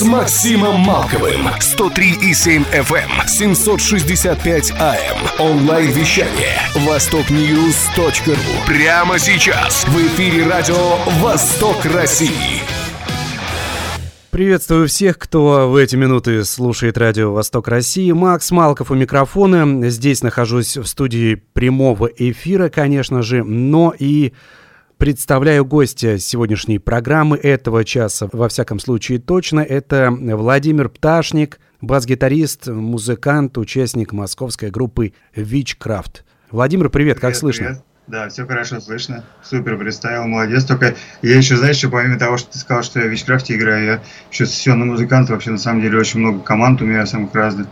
с Максимом Малковым. 103,7 FM, 765 AM. Онлайн-вещание. Востокньюз.ру. Прямо сейчас. В эфире радио «Восток России». Приветствую всех, кто в эти минуты слушает радио «Восток России». Макс Малков у микрофона. Здесь нахожусь в студии прямого эфира, конечно же, но и Представляю гостя сегодняшней программы этого часа, во всяком случае точно, это Владимир Пташник, бас-гитарист, музыкант, участник московской группы Witchcraft. Владимир, привет, привет как слышно? Привет. Да, все хорошо слышно. Супер представил, молодец. Только я еще, знаешь, что помимо того, что ты сказал, что я в Вичкрафте играю, я еще сессионный музыкант. Вообще, на самом деле, очень много команд у меня самых разных.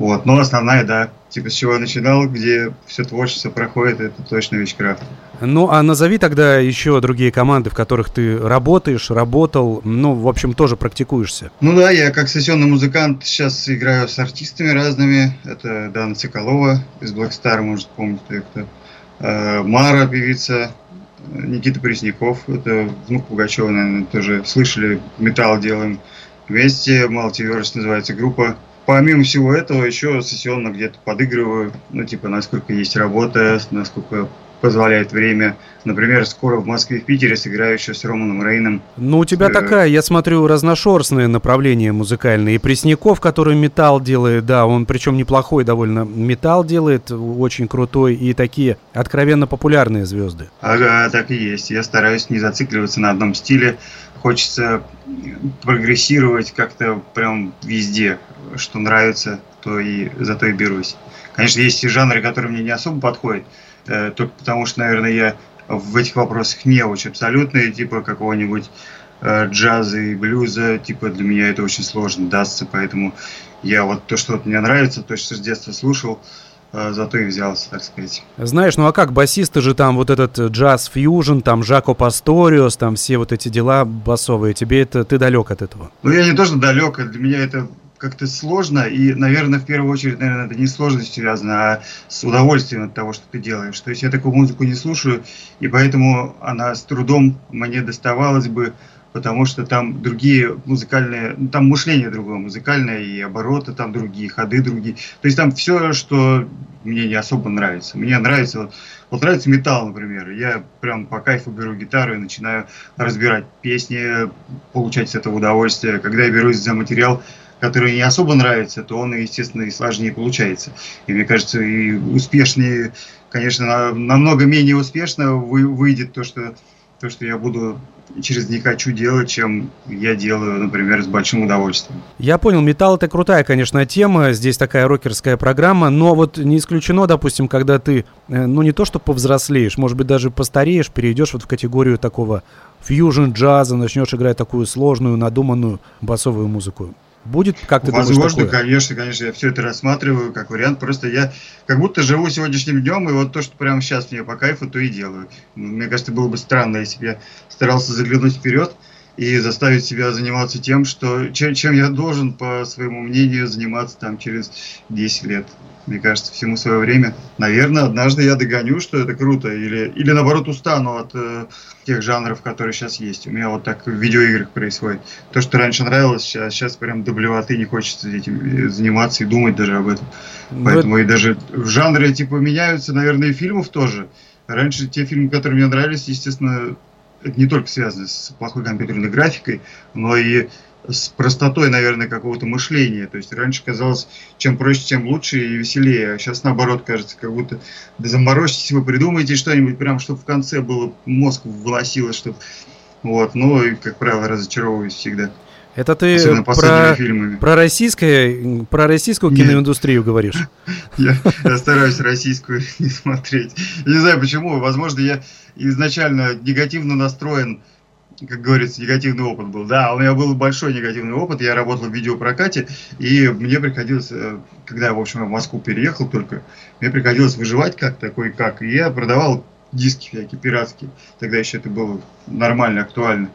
Вот. Но основная, да, типа с чего начинал, где все творчество проходит, это точно Вичкрафт. Ну, а назови тогда еще другие команды, в которых ты работаешь, работал, ну, в общем, тоже практикуешься. Ну да, я как сессионный музыкант сейчас играю с артистами разными. Это Дана Соколова из Black Star, может, помните кто. Э, Мара, певица, Никита Пресняков, это внук Пугачева, наверное, тоже слышали, металл делаем вместе, Multiverse называется группа. Помимо всего этого, еще сессионно где-то подыгрываю, ну, типа, насколько есть работа, насколько позволяет время. Например, скоро в Москве и в Питере сыграю еще с Романом Рейном. Ну, у тебя э... такая, я смотрю, разношерстное направление музыкальное. И Пресняков, который металл делает, да, он причем неплохой довольно металл делает, очень крутой, и такие откровенно популярные звезды. Ага, так и есть. Я стараюсь не зацикливаться на одном стиле. Хочется прогрессировать как-то прям везде что нравится, то и за то и берусь. Конечно, есть и жанры, которые мне не особо подходят, только потому что, наверное, я в этих вопросах не очень абсолютный, типа какого-нибудь э, джаза и блюза, типа для меня это очень сложно дастся, поэтому я вот то, что вот мне нравится, то, что с детства слушал, э, зато и взялся, так сказать. Знаешь, ну а как басисты же там вот этот джаз фьюжн, там Жако Пасториос, там все вот эти дела басовые, тебе это, ты далек от этого? Ну я не то, что далек, для меня это как-то сложно, и, наверное, в первую очередь, наверное, это не с сложностью связано, а с удовольствием от того, что ты делаешь. То есть я такую музыку не слушаю, и поэтому она с трудом мне доставалась бы, потому что там другие музыкальные, ну, там мышление другое музыкальное, и обороты там другие, ходы другие. То есть там все, что мне не особо нравится. Мне нравится, вот, вот нравится металл, например. Я прям по кайфу беру гитару и начинаю разбирать песни, получать с этого удовольствие. Когда я берусь за материал, который не особо нравится, то он, естественно, и сложнее получается. И мне кажется, и успешнее, конечно, намного менее успешно выйдет то, что то, что я буду через «не хочу» делать, чем я делаю, например, с большим удовольствием. Я понял, металл это крутая, конечно, тема, здесь такая рокерская программа, но вот не исключено, допустим, когда ты, э, ну не то что повзрослеешь, может быть даже постареешь, перейдешь вот в категорию такого фьюжн джаза, начнешь играть такую сложную, надуманную басовую музыку. Будет, как ты Возможно, думаешь, такое? конечно, конечно, я все это рассматриваю как вариант. Просто я как будто живу сегодняшним днем, и вот то, что прямо сейчас мне по кайфу, то и делаю. Мне кажется, было бы странно, если бы я старался заглянуть вперед и заставить себя заниматься тем, что, чем, чем я должен, по своему мнению, заниматься там через 10 лет. Мне кажется, всему свое время. Наверное, однажды я догоню, что это круто. Или, или наоборот, устану от э, тех жанров, которые сейчас есть. У меня вот так в видеоиграх происходит. То, что раньше нравилось, сейчас, сейчас прям до блевоты не хочется этим э, заниматься и думать даже об этом. Ну, Поэтому это... и даже в жанре типа меняются, наверное, и фильмов тоже. Раньше те фильмы, которые мне нравились, естественно, это не только связано с плохой компьютерной графикой, но и с простотой, наверное, какого-то мышления. То есть раньше казалось, чем проще, тем лучше и веселее. А сейчас, наоборот, кажется, как будто да заморочитесь, вы придумаете что-нибудь, прям, чтобы в конце было, мозг выносило, чтобы... Вот, ну и, как правило, разочаровываюсь всегда. Это ты про, про, российское, про российскую Нет. киноиндустрию говоришь? Я, я стараюсь российскую не смотреть. Я не знаю почему. Возможно, я изначально негативно настроен как говорится, негативный опыт был. Да, у меня был большой негативный опыт. Я работал в видеопрокате, и мне приходилось, э, когда я, в общем, в Москву переехал только, мне приходилось выживать как такой как. И я продавал диски всякие пиратские. Тогда еще это было нормально, актуально.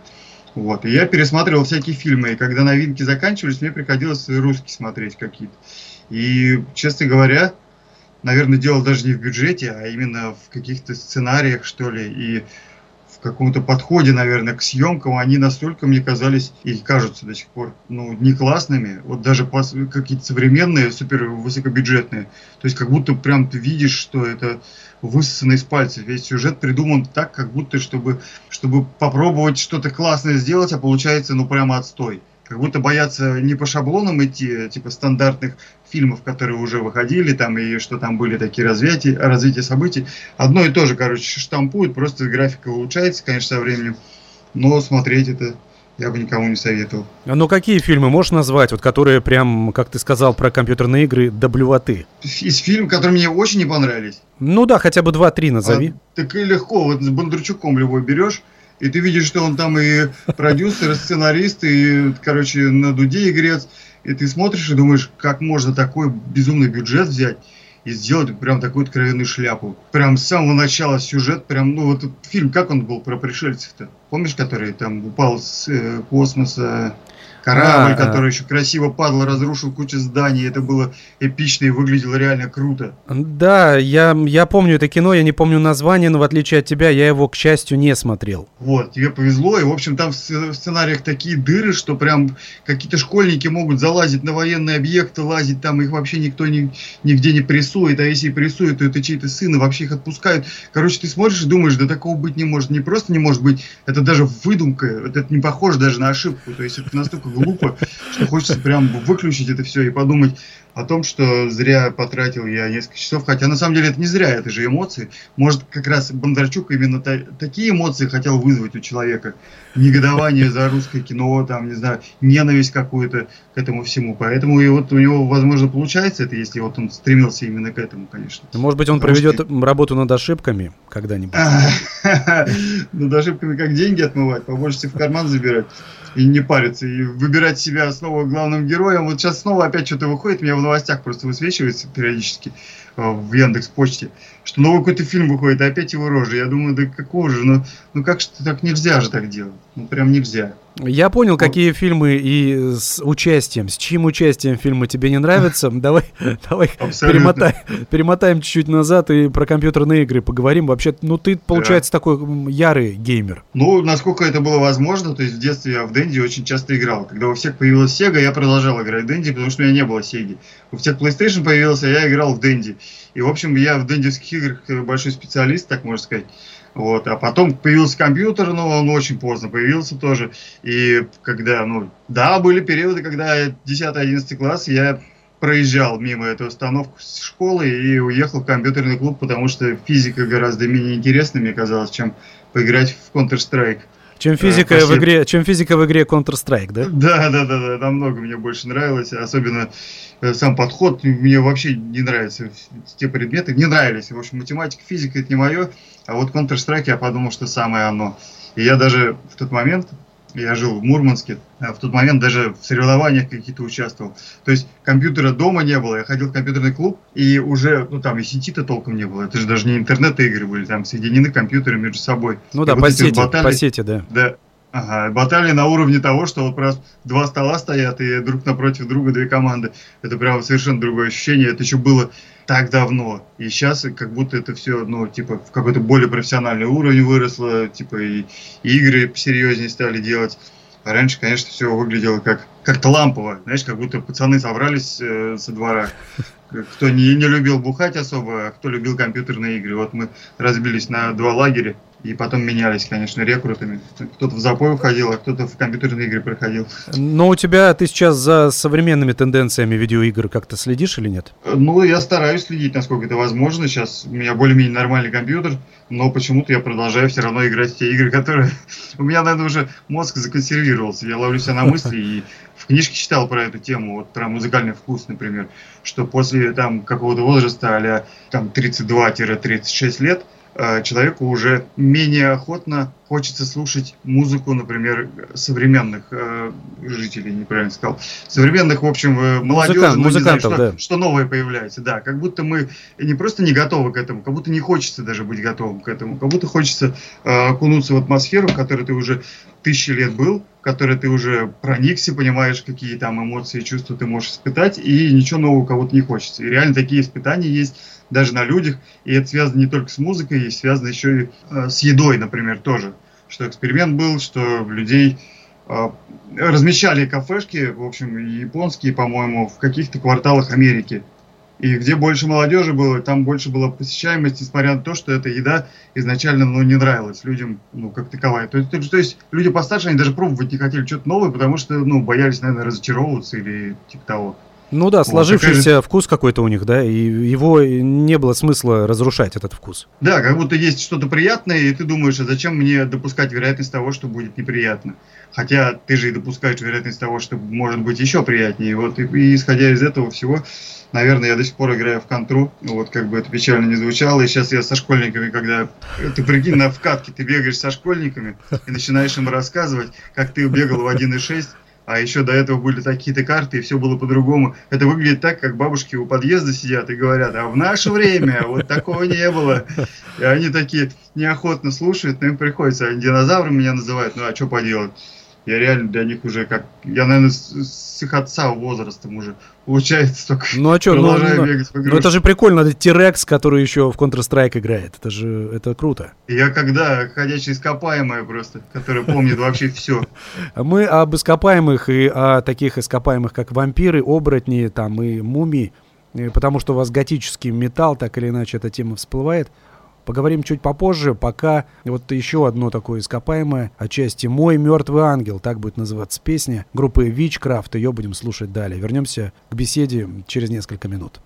Вот. И я пересматривал всякие фильмы, и когда новинки заканчивались, мне приходилось русские смотреть какие-то. И, честно говоря, наверное, дело даже не в бюджете, а именно в каких-то сценариях, что ли, и в каком-то подходе, наверное, к съемкам, они настолько мне казались и кажутся до сих пор, ну, не классными, вот даже какие-то современные, супер высокобюджетные. То есть как будто прям ты видишь, что это высосано из пальцев. Весь сюжет придуман так, как будто чтобы, чтобы попробовать что-то классное сделать, а получается, ну, прямо отстой как будто боятся не по шаблонам идти, типа стандартных фильмов, которые уже выходили, там, и что там были такие развития, развития событий. Одно и то же, короче, штампуют, просто графика улучшается, конечно, со временем, но смотреть это я бы никому не советовал. А ну какие фильмы можешь назвать, вот которые прям, как ты сказал про компьютерные игры, до блювоты? Из фильмов, которые мне очень не понравились. Ну да, хотя бы два-три назови. А, так и легко, вот с Бондарчуком любой берешь, и ты видишь, что он там и продюсер, и сценарист, и, короче, на дуде игрец. И ты смотришь и думаешь, как можно такой безумный бюджет взять и сделать прям такую откровенную шляпу. Прям с самого начала сюжет, прям, ну вот фильм, как он был про пришельцев-то? Помнишь, который там упал с э, космоса? Корабль, а, который еще красиво падал, разрушил кучу зданий. Это было эпично и выглядело реально круто. Да, я, я помню это кино, я не помню название, но в отличие от тебя, я его, к счастью, не смотрел. Вот, тебе повезло. И, в общем, там в сценариях такие дыры, что прям какие-то школьники могут залазить на военные объекты, лазить там, их вообще никто ни, нигде не прессует. А если и прессует, то это чей-то сын, и вообще их отпускают. Короче, ты смотришь и думаешь, да такого быть не может. Не просто не может быть, это даже выдумка, это не похоже даже на ошибку. То есть это настолько глупо, что хочется прям выключить это все и подумать, о том, что зря потратил я несколько часов, хотя на самом деле это не зря, это же эмоции. Может, как раз Бондарчук именно та, такие эмоции хотел вызвать у человека. Негодование за русское кино, там, не знаю, ненависть какую-то к этому всему. Поэтому и вот у него, возможно, получается это, если вот он стремился именно к этому, конечно. Может быть, он Потому проведет что... работу над ошибками когда-нибудь? Над ошибками как деньги отмывать, побольше в карман забирать и не париться, и выбирать себя снова главным героем. Вот сейчас снова опять что-то выходит, меня в новостях просто высвечивается периодически э, в Яндекс Почте, что новый какой-то фильм выходит, и опять его рожа. Я думаю, да какого же, ну, ну как что так нельзя же так делать. Ну прям нельзя. Я понял, вот. какие фильмы и с участием, с чьим участием фильмы тебе не нравятся. Давай, давай перемотай, перемотаем чуть-чуть назад и про компьютерные игры поговорим. Вообще, ну ты, получается, да. такой ярый геймер. Ну, насколько это было возможно, то есть в детстве я в Дэнди очень часто играл. Когда у всех появилась Sega, я продолжал играть в Дэнди, потому что у меня не было Сеги. У всех PlayStation появился, я играл в Дэнди. И, в общем, я в дэндевских играх большой специалист, так можно сказать. Вот. А потом появился компьютер, но он очень поздно появился тоже. И когда, ну, да, были периоды, когда 10-11 класс я проезжал мимо эту установку с школы и уехал в компьютерный клуб, потому что физика гораздо менее интересна, мне казалось, чем поиграть в Counter-Strike. Чем э, физика, э, в игре, чем физика в игре Counter-Strike, да? Да, да, да, да, намного мне больше нравилось, особенно э, сам подход, мне вообще не нравятся те предметы, не нравились, в общем, математика, физика это не мое, а вот Counter-Strike я подумал, что самое оно. И я даже в тот момент, я жил в Мурманске, а в тот момент даже в соревнованиях каких-то участвовал. То есть компьютера дома не было, я ходил в компьютерный клуб, и уже, ну там и сети-то толком не было, это же даже не интернет-игры были, там соединены компьютеры между собой. Ну да, и по вот сети, баталии, по сети, да. Да, Ага, баталии на уровне того, что вот просто два стола стоят и друг напротив друга две команды. Это прям совершенно другое ощущение. Это еще было так давно. И сейчас как будто это все, ну, типа, в какой-то более профессиональный уровень выросло, типа, и, и игры серьезнее стали делать. А раньше, конечно, все выглядело как как-то лампово, знаешь, как будто пацаны собрались э, со двора. Кто не, не любил бухать особо, а кто любил компьютерные игры. Вот мы разбились на два лагеря и потом менялись, конечно, рекрутами. Кто-то в запой уходил, а кто-то в компьютерные игры проходил. Но у тебя, ты сейчас за современными тенденциями видеоигр как-то следишь или нет? Ну, я стараюсь следить, насколько это возможно. Сейчас у меня более-менее нормальный компьютер, но почему-то я продолжаю все равно играть в те игры, которые... У меня, наверное, уже мозг законсервировался. Я ловлю себя на мысли и в книжке читал про эту тему, вот про музыкальный вкус, например, что после там какого-то возраста, а там 32-36 лет, человеку уже менее охотно хочется слушать музыку, например, современных э, жителей, неправильно сказал, современных, в общем, э, молодежи, Музыкант, ну, музыкантов, знаю, что, да. что новое появляется, да, как будто мы не просто не готовы к этому, как будто не хочется даже быть готовым к этому, как будто хочется э, окунуться в атмосферу, в которой ты уже тысячи лет был, в которой ты уже проникся, понимаешь, какие там эмоции, чувства ты можешь испытать, и ничего нового кого-то не хочется. И реально такие испытания есть даже на людях, и это связано не только с музыкой, и связано еще и э, с едой, например, тоже. Что эксперимент был, что людей э, размещали кафешки, в общем, японские, по-моему, в каких-то кварталах Америки. И где больше молодежи было, там больше была посещаемость, несмотря на то, что эта еда изначально ну, не нравилась людям, ну, как таковая. То то, то есть люди постарше, они даже пробовать не хотели что-то новое, потому что, ну, боялись, наверное, разочаровываться или типа того. Ну да, сложившийся вот, вкус какой-то у них, да, и его не было смысла разрушать, этот вкус. Да, как будто есть что-то приятное, и ты думаешь, а зачем мне допускать вероятность того, что будет неприятно? Хотя ты же и допускаешь вероятность того, что может быть еще приятнее. И вот и, и исходя из этого всего, наверное, я до сих пор играю в контру. Вот как бы это печально не звучало. И сейчас я со школьниками, когда ты прикинь, на вкатке ты бегаешь со школьниками и начинаешь им рассказывать, как ты бегал в 1.6, а еще до этого были такие-то карты, и все было по-другому. Это выглядит так, как бабушки у подъезда сидят и говорят, а в наше время вот такого не было. И они такие неохотно слушают, но им приходится. Они динозавром меня называют, ну а что поделать? Я реально для них уже как... Я, наверное, с, с их отца возрастом уже получается только ну, а что, ну, ну, бегать по Ну это же прикольно, это T-Rex, который еще в Counter-Strike играет. Это же, это круто. Я когда ходячая ископаемая просто, которая помнит вообще все. Мы об ископаемых и о таких ископаемых, как вампиры, оборотни, там и мумии, потому что у вас готический металл, так или иначе эта тема всплывает. Поговорим чуть попозже, пока вот еще одно такое ископаемое, отчасти «Мой мертвый ангел», так будет называться песня, группы Witchcraft, ее будем слушать далее. Вернемся к беседе через несколько минут.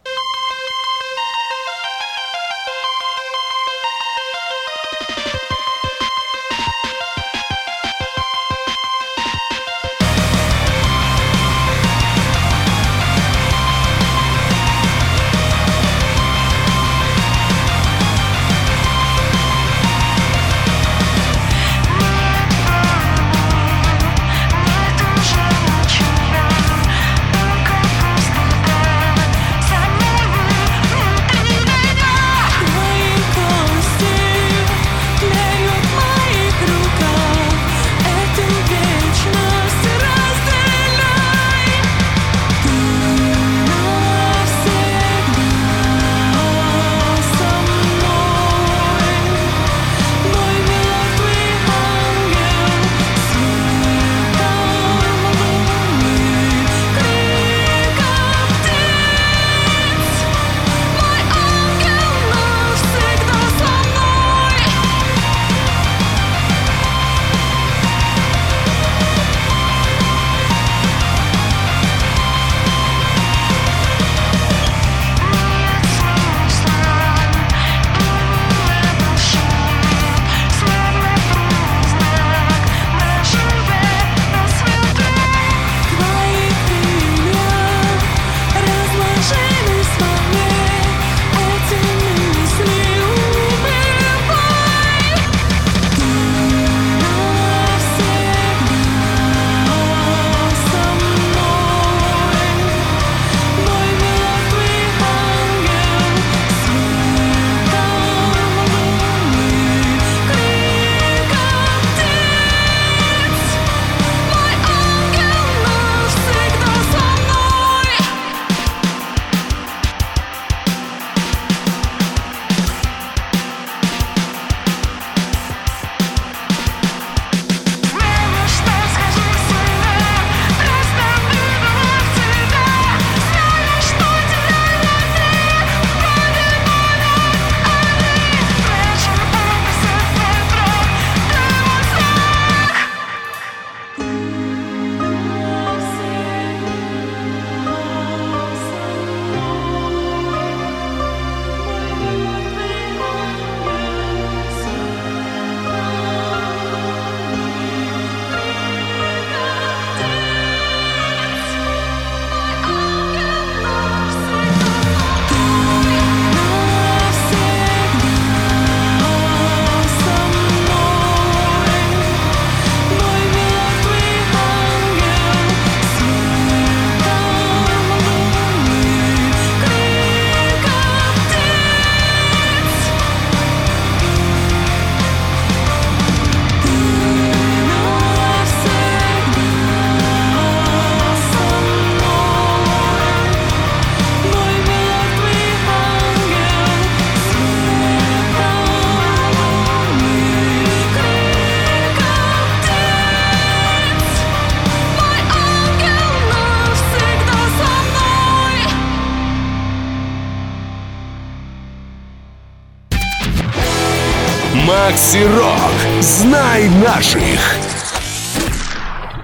Макси Рок. Знай наших.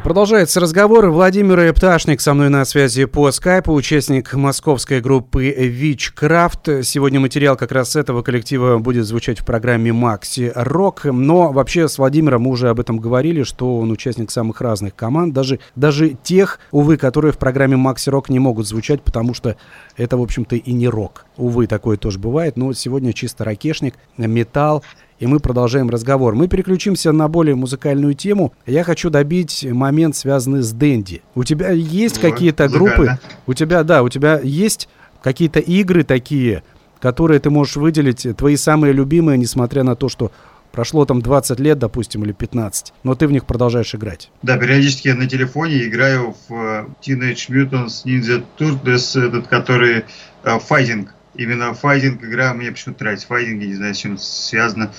Продолжается разговор. Владимир Пташник со мной на связи по скайпу, участник московской группы Witchcraft. Сегодня материал как раз с этого коллектива будет звучать в программе Макси Рок. Но вообще с Владимиром мы уже об этом говорили, что он участник самых разных команд, даже, даже тех, увы, которые в программе Макси Рок не могут звучать, потому что это, в общем-то, и не рок. Увы, такое тоже бывает. Но сегодня чисто ракешник, металл и мы продолжаем разговор. Мы переключимся на более музыкальную тему. Я хочу добить момент, связанный с Дэнди. У тебя есть вот, какие-то группы? У тебя, да, у тебя есть какие-то игры такие, которые ты можешь выделить, твои самые любимые, несмотря на то, что прошло там 20 лет, допустим, или 15, но ты в них продолжаешь играть. Да, периодически я на телефоне играю в э, Teenage Mutants Ninja Turtles, этот, который uh, Fighting именно файтинг игра мне почему-то нравится. Файтинг, я не знаю, с чем связано.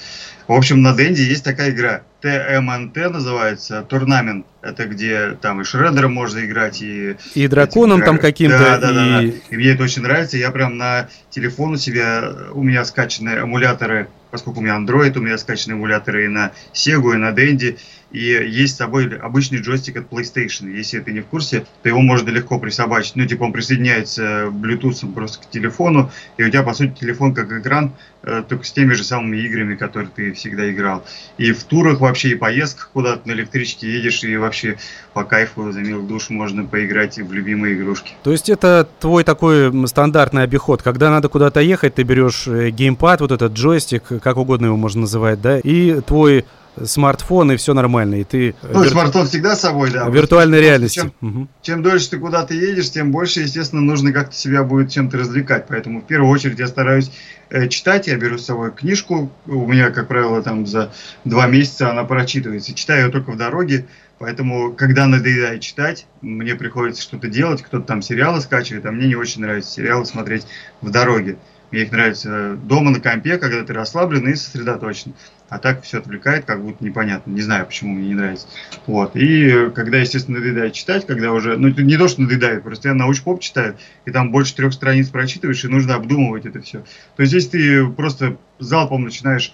В общем, на Денде есть такая игра. ТМНТ называется, турнамент. Это где там и Шреддером можно играть, и... И драконом там каким-то. Да, да, и... да, да. И мне это очень нравится. Я прям на телефон у себя, у меня скачаны эмуляторы, поскольку у меня Android, у меня скачаны эмуляторы и на Sega, и на Денди. И есть с собой обычный джойстик от PlayStation. Если ты не в курсе, то его можно легко присобачить. Ну, типа он присоединяется Bluetooth просто к телефону, и у тебя, по сути, телефон как экран, э, только с теми же самыми играми, которые ты всегда играл. И в турах вообще, и поездках куда-то на электричке едешь, и вообще по кайфу за мил душ можно поиграть в любимые игрушки. То есть это твой такой стандартный обиход. Когда надо куда-то ехать, ты берешь э, геймпад, вот этот джойстик, как угодно его можно называть, да, и твой смартфон, и все нормально. И ты... Ну, вир... смартфон всегда с собой, да. Виртуальной реальности. Чем, угу. чем дольше ты куда-то едешь, тем больше, естественно, нужно как-то себя будет чем-то развлекать. Поэтому в первую очередь я стараюсь э, читать. Я беру с собой книжку. У меня, как правило, там за два месяца она прочитывается. Читаю ее только в дороге. Поэтому, когда надоедает читать, мне приходится что-то делать. Кто-то там сериалы скачивает, а мне не очень нравится сериалы смотреть в дороге. Мне их нравится дома на компе, когда ты расслаблен и сосредоточен а так все отвлекает, как будто непонятно. Не знаю, почему мне не нравится. Вот. И когда, естественно, надоедает читать, когда уже, ну, не то, что надоедает, просто я научпоп читаю, и там больше трех страниц прочитываешь, и нужно обдумывать это все. То есть здесь ты просто залпом начинаешь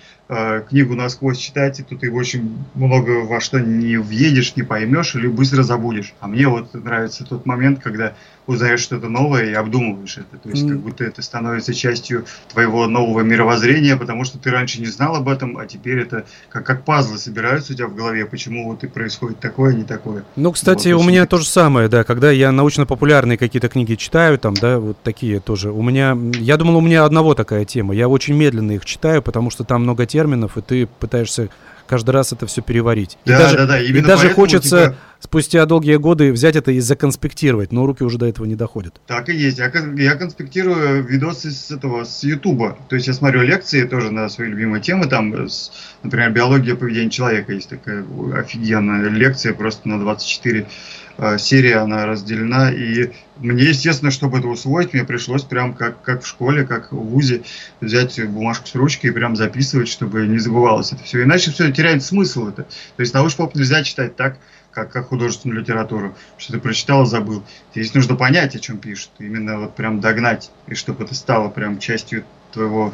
книгу насквозь читать, и тут ты очень много во что не въедешь, не поймешь или быстро забудешь. А мне вот нравится тот момент, когда узнаешь что-то новое и обдумываешь это. То есть mm. как будто это становится частью твоего нового мировоззрения, потому что ты раньше не знал об этом, а теперь это как, как пазлы собираются у тебя в голове, почему вот и происходит такое, а не такое. Ну, кстати, вот, у меня то же самое, да, когда я научно-популярные какие-то книги читаю, там, да, вот такие тоже. У меня, я думал, у меня одного такая тема. Я очень медленно их читаю, потому что там много терминов, и ты пытаешься каждый раз это все переварить. Да, и даже, да, да. и даже хочется тебя... спустя долгие годы взять это и законспектировать, но руки уже до этого не доходят. Так и есть. Я, я конспектирую видосы с этого, с Ютуба. То есть я смотрю лекции тоже на свои любимые темы. Там, с, например, биология поведения человека. Есть такая офигенная лекция просто на 24 Э, серия, она разделена, и мне, естественно, чтобы это усвоить, мне пришлось прям как, как в школе, как в ВУЗе взять бумажку с ручкой и прям записывать, чтобы не забывалось это все. Иначе все теряет смысл это. То есть научпоп нельзя читать так, как, как художественную литературу, что ты прочитал забыл. Здесь нужно понять, о чем пишут, именно вот прям догнать, и чтобы это стало прям частью твоего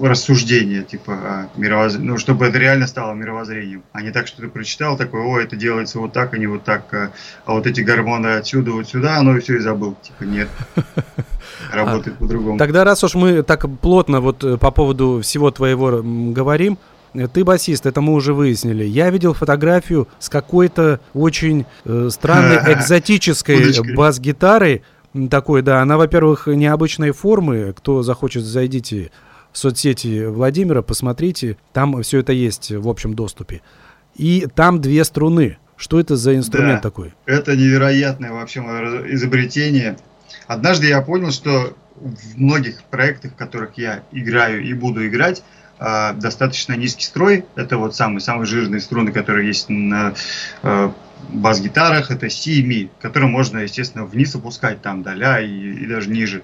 рассуждения, типа, о мировоззрении, ну, чтобы это реально стало мировоззрением, а не так, что ты прочитал, такой, о, это делается вот так, а не вот так, а, а вот эти гормоны отсюда, вот сюда, ну и все, и забыл. Типа, нет. Работает а, по-другому. Тогда раз уж мы так плотно вот э, по поводу всего твоего говорим, э, ты басист, это мы уже выяснили. Я видел фотографию с какой-то очень э, странной экзотической бас-гитарой, такой, да. Она, во-первых, необычной формы. Кто захочет, зайдите соцсети Владимира, посмотрите. Там все это есть в общем доступе. И там две струны. Что это за инструмент да, такой? Это невероятное вообще изобретение. Однажды я понял, что в многих проектах, в которых я играю и буду играть, а, достаточно низкий строй. Это вот самые самые жирные струны, которые есть на а, бас-гитарах, это C и Mi, которые можно, естественно, вниз опускать там до ля и, и даже ниже.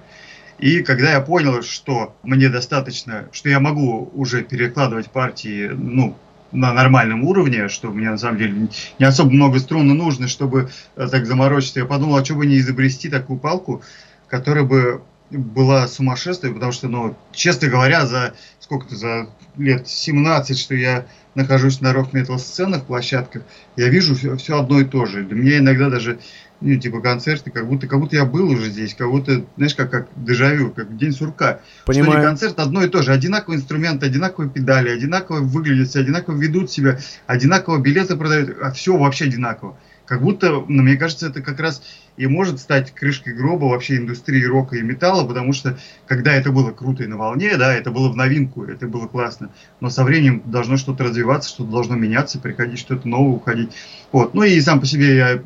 И когда я понял, что мне достаточно, что я могу уже перекладывать партии, ну, на нормальном уровне, что мне на самом деле не особо много струн нужно, чтобы э, так заморочиться, я подумал, а что бы не изобрести такую палку, которая бы была сумасшествие, потому что, ну, честно говоря, за сколько-то за лет 17, что я нахожусь на рок-метал сценах, площадках, я вижу все, все одно и то же. Для меня иногда даже ну, типа концерты, как будто, как будто я был уже здесь, как будто, знаешь, как, как дежавю, как день сурка. Понимаю. Что не концерт одно и то же, одинаковые инструменты, одинаковые педали, одинаково выглядят, все одинаково ведут себя, одинаково билеты продают, а все вообще одинаково. Как будто, ну, мне кажется, это как раз и может стать крышкой гроба вообще индустрии рока и металла, потому что когда это было круто и на волне, да, это было в новинку, это было классно, но со временем должно что-то развиваться, что-то должно меняться, приходить что-то новое, уходить. Вот. Ну и сам по себе я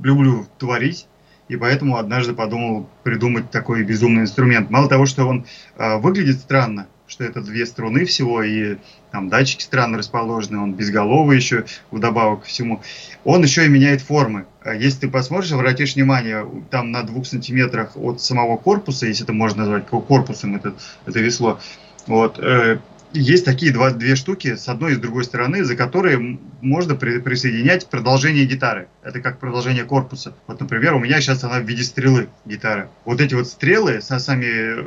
люблю творить, и поэтому однажды подумал придумать такой безумный инструмент. Мало того, что он э, выглядит странно, что это две струны всего, и там датчики странно расположены, он безголовый еще вдобавок ко всему, он еще и меняет формы. А если ты посмотришь, обратишь внимание, там на двух сантиметрах от самого корпуса, если это можно назвать корпусом это, это весло, вот, э, есть такие два, две штуки с одной и с другой стороны, за которые можно при, присоединять продолжение гитары. Это как продолжение корпуса. Вот, например, у меня сейчас она в виде стрелы гитара. Вот эти вот стрелы, сами э,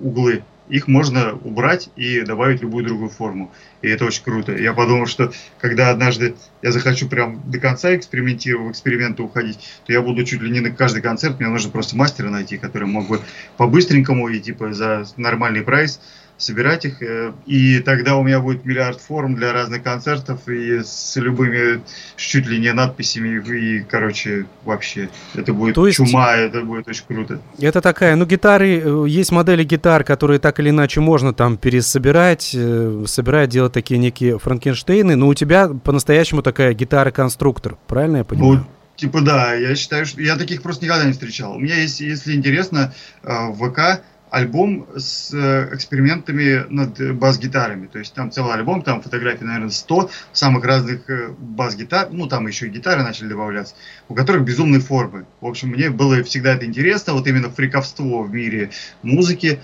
углы, их можно убрать и добавить любую другую форму. И это очень круто. Я подумал, что когда однажды я захочу прям до конца экспериментировать, в эксперименты уходить, то я буду чуть ли не на каждый концерт, мне нужно просто мастера найти, который мог бы по-быстренькому и типа за нормальный прайс собирать их, э, и тогда у меня будет миллиард форм для разных концертов и с любыми чуть ли не надписями, и, короче, вообще, это будет То есть... чума, это будет очень круто. Это такая, ну, гитары, э, есть модели гитар, которые так или иначе можно там пересобирать, э, собирать, делать такие некие Франкенштейны, но у тебя по-настоящему такая гитара-конструктор, правильно я понимаю? Ну, Типа да, я считаю, что я таких просто никогда не встречал. У меня есть, если интересно, в ВК альбом с э, экспериментами над бас-гитарами. То есть там целый альбом, там фотографий, наверное, 100 самых разных э, бас-гитар, ну там еще и гитары начали добавляться, у которых безумные формы. В общем, мне было всегда это интересно, вот именно фриковство в мире музыки,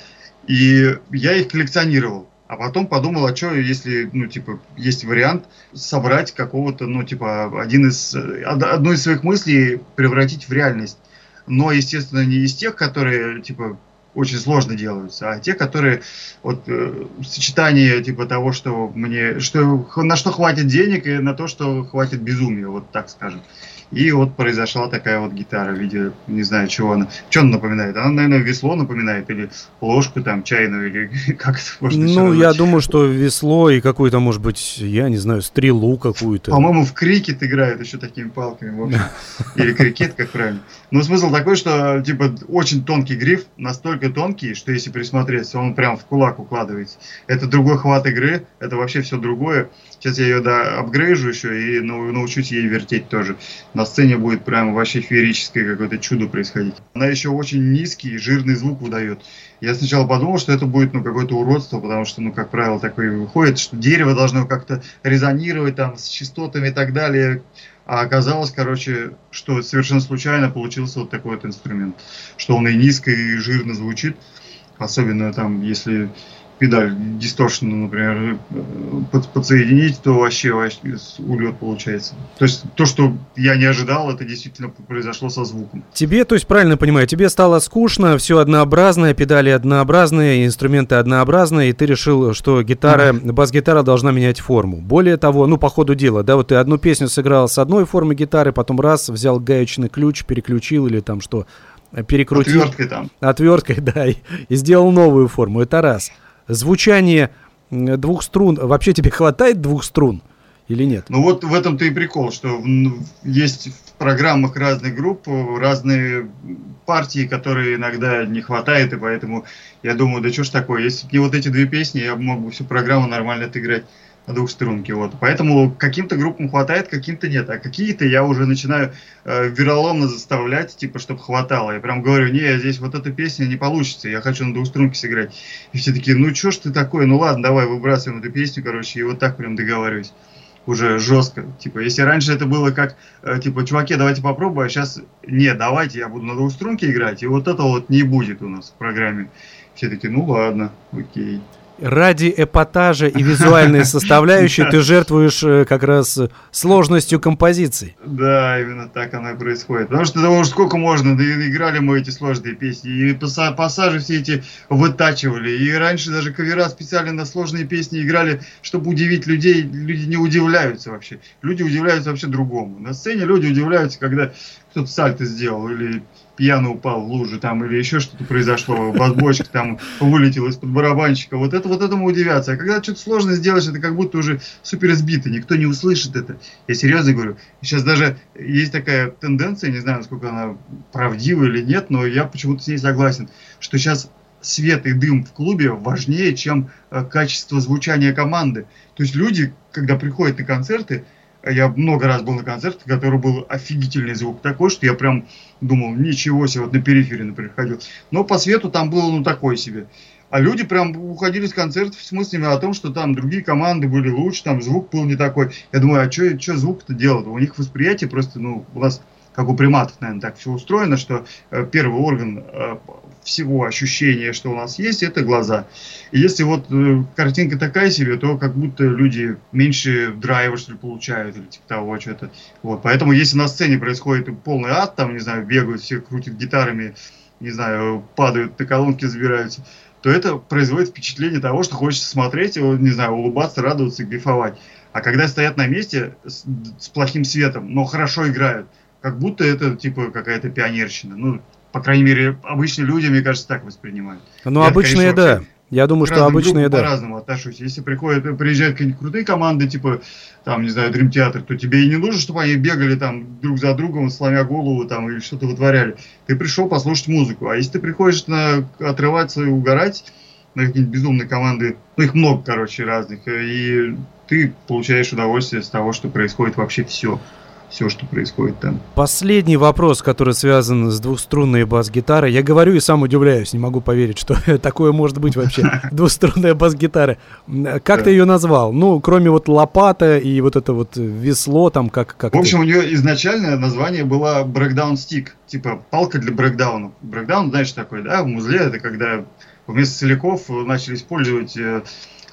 и я их коллекционировал. А потом подумал, а что, если, ну, типа, есть вариант собрать какого-то, ну, типа, один из, э, одну из своих мыслей превратить в реальность. Но, естественно, не из тех, которые, типа, очень сложно делаются, а те, которые вот э, сочетание типа того, что мне, что на что хватит денег и на то, что хватит безумия, вот так скажем. И вот произошла такая вот гитара в виде, не знаю, чего она. Что она напоминает? Она, наверное, весло напоминает, или ложку там чайную, или как это можно Ну, я думаю, что весло и какую-то, может быть, я не знаю, стрелу какую-то. По-моему, в крикет играют еще такими палками. Или крикет, как правильно. Но смысл такой, что, типа, очень тонкий гриф, настолько тонкий, что если присмотреться, он прям в кулак укладывается. Это другой хват игры, это вообще все другое. Сейчас я ее да, апгрейжу еще и научусь ей вертеть тоже. На сцене будет прям вообще феерическое какое-то чудо происходить. Она еще очень низкий, жирный звук выдает. Я сначала подумал, что это будет ну, какое-то уродство, потому что, ну, как правило, такое выходит, что дерево должно как-то резонировать там с частотами и так далее. А оказалось, короче, что совершенно случайно получился вот такой вот инструмент. Что он и низко, и жирно звучит. Особенно там, если педаль дисторшн, например, под, подсоединить, то вообще, вообще улет получается. То есть то, что я не ожидал, это действительно произошло со звуком. Тебе, то есть правильно понимаю, тебе стало скучно, все однообразное, педали однообразные, инструменты однообразные, и ты решил, что гитара, mm-hmm. бас-гитара должна менять форму. Более того, ну по ходу дела, да, вот ты одну песню сыграл с одной формы гитары, потом раз взял гаечный ключ, переключил или там что, перекрутил. Отверткой там. Отверткой, да, и, и сделал новую форму. Это раз звучание двух струн, вообще тебе хватает двух струн или нет? Ну вот в этом-то и прикол, что есть в программах разных групп разные партии, которые иногда не хватает, и поэтому я думаю, да что ж такое, если бы не вот эти две песни, я мог бы всю программу нормально отыграть двухструнки. Вот. Поэтому каким-то группам хватает, каким-то нет. А какие-то я уже начинаю э, вероломно заставлять, типа, чтобы хватало. Я прям говорю, не, здесь вот эта песня не получится, я хочу на двухструнке сыграть. И все такие, ну что ж ты такой, ну ладно, давай выбрасываем эту песню, короче, и вот так прям договариваюсь уже жестко. Типа, если раньше это было как, э, типа, чуваки, давайте попробуем, а сейчас, не, давайте, я буду на двухструнке играть, и вот это вот не будет у нас в программе. Все такие, ну ладно, окей. Ради эпатажа и визуальной составляющей ты жертвуешь э, как раз сложностью композиции. Да, именно так оно и происходит. Потому что, да, сколько можно, да играли мы эти сложные песни, и пассажи все эти вытачивали, и раньше даже кавера специально на сложные песни играли, чтобы удивить людей, люди не удивляются вообще. Люди удивляются вообще другому. На сцене люди удивляются, когда кто-то сальто сделал, или пьяно упал в лужу там, или еще что-то произошло, басбочка там вылетел из-под барабанщика. Вот это вот этому удивятся. А когда что-то сложно сделаешь, это как будто уже супер сбито, никто не услышит это. Я серьезно говорю. Сейчас даже есть такая тенденция, не знаю, насколько она правдива или нет, но я почему-то с ней согласен, что сейчас свет и дым в клубе важнее, чем э, качество звучания команды. То есть люди, когда приходят на концерты, я много раз был на концерте, который был офигительный звук такой, что я прям думал, ничего себе, вот на периферии, например, ходил. Но по свету там было, ну, такой себе. А люди прям уходили с концертов с мыслями о том, что там другие команды были лучше, там звук был не такой. Я думаю, а что звук-то делать? У них восприятие просто, ну, у нас как у приматов, наверное, так все устроено, что э, первый орган э, всего ощущения, что у нас есть, это глаза. И если вот э, картинка такая себе, то как будто люди меньше драйва, что ли, получают, или типа того, что-то. Вот, поэтому если на сцене происходит полный ад, там, не знаю, бегают, все крутят гитарами, не знаю, падают на колонки, забираются, то это производит впечатление того, что хочется смотреть, не знаю, улыбаться, радоваться, кайфовать. А когда стоят на месте с, с плохим светом, но хорошо играют, как будто это типа какая-то пионерщина. Ну, по крайней мере, обычные люди, мне кажется, так воспринимают. Ну, обычные, конечно, да. Я думаю, что обычные, да. по-разному отношусь. Если приходят, приезжают какие-нибудь крутые команды, типа, там, не знаю, Dream Theater, то тебе и не нужно, чтобы они бегали там друг за другом, сломя голову там или что-то вытворяли. Ты пришел послушать музыку. А если ты приходишь на отрываться и угорать на какие-нибудь безумные команды, ну, их много, короче, разных, и ты получаешь удовольствие с того, что происходит вообще все все, что происходит там. Последний вопрос, который связан с двухструнной бас-гитарой. Я говорю и сам удивляюсь, не могу поверить, что такое может быть вообще. Двухструнная бас-гитара. Как ты ее назвал? Ну, кроме вот лопата и вот это вот весло там, как... как В общем, у нее изначальное название было Breakdown Stick, типа палка для брейкдауна. Брейкдаун, знаешь, такой, да, в музле это когда вместо целиков начали использовать э,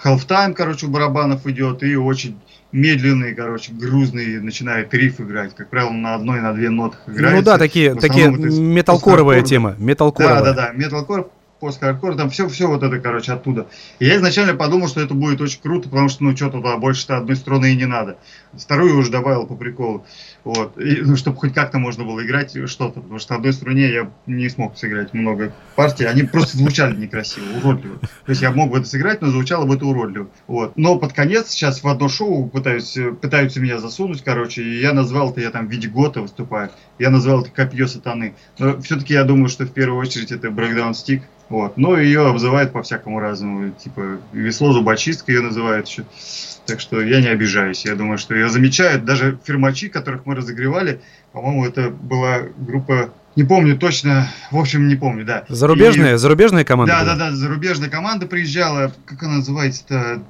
halftime, короче, у барабанов идет, и очень медленный, короче, грузный начинает риф играть. Как правило, на одной, на две нотах играет. Ну да, такие, такие металкоровая тема. Металкоровая. Да, да, да, металкор, пост-хардкор, там все, все вот это, короче, оттуда. И я изначально подумал, что это будет очень круто, потому что, ну, что туда больше-то одной струны и не надо. Вторую уже добавил по приколу. Вот. И, ну, чтобы хоть как-то можно было играть что-то, потому что на одной струне я не смог сыграть много партий, они просто звучали некрасиво, уродливо. То есть я мог бы это сыграть, но звучало бы это уродливо. Вот. Но под конец сейчас в одно шоу пытаюсь, пытаются меня засунуть, короче, и я назвал это, я там в виде гота выступаю, я назвал это копье сатаны. Но все-таки я думаю, что в первую очередь это брейкдаун стик, вот. Но ее обзывают по-всякому разному. Типа весло зубочистка ее называют еще. Так что я не обижаюсь. Я думаю, что ее замечают. Даже фирмачи, которых мы разогревали, по-моему, это была группа не помню точно, в общем, не помню, да. Зарубежная, и, зарубежная команда? Да, была? да, да, зарубежная команда приезжала, как она называется-то,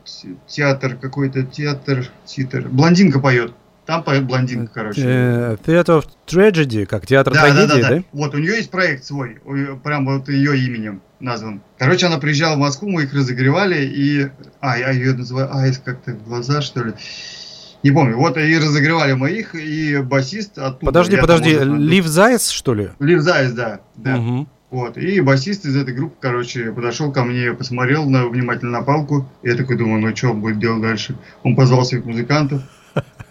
театр какой-то, театр, театр, блондинка поет. Там поет блондинка, короче. Uh, Theatre of Tragedy, как театр да, трагедии, да, да, да? да? Вот, у нее есть проект свой, прям вот ее именем назван. Короче, она приезжала в Москву, мы их разогревали, и... А, я ее называю Eyes как-то глаза, что ли. Не помню. Вот и разогревали мы их, и басист оттуда. Подожди, подожди, Leaves' Eyes, что ли? Leaves' Eyes, да. да. Угу. Вот. И басист из этой группы, короче, подошел ко мне, посмотрел на, внимательно на палку. И я такой думаю, ну что он будет делать дальше? Он позвал своих музыкантов.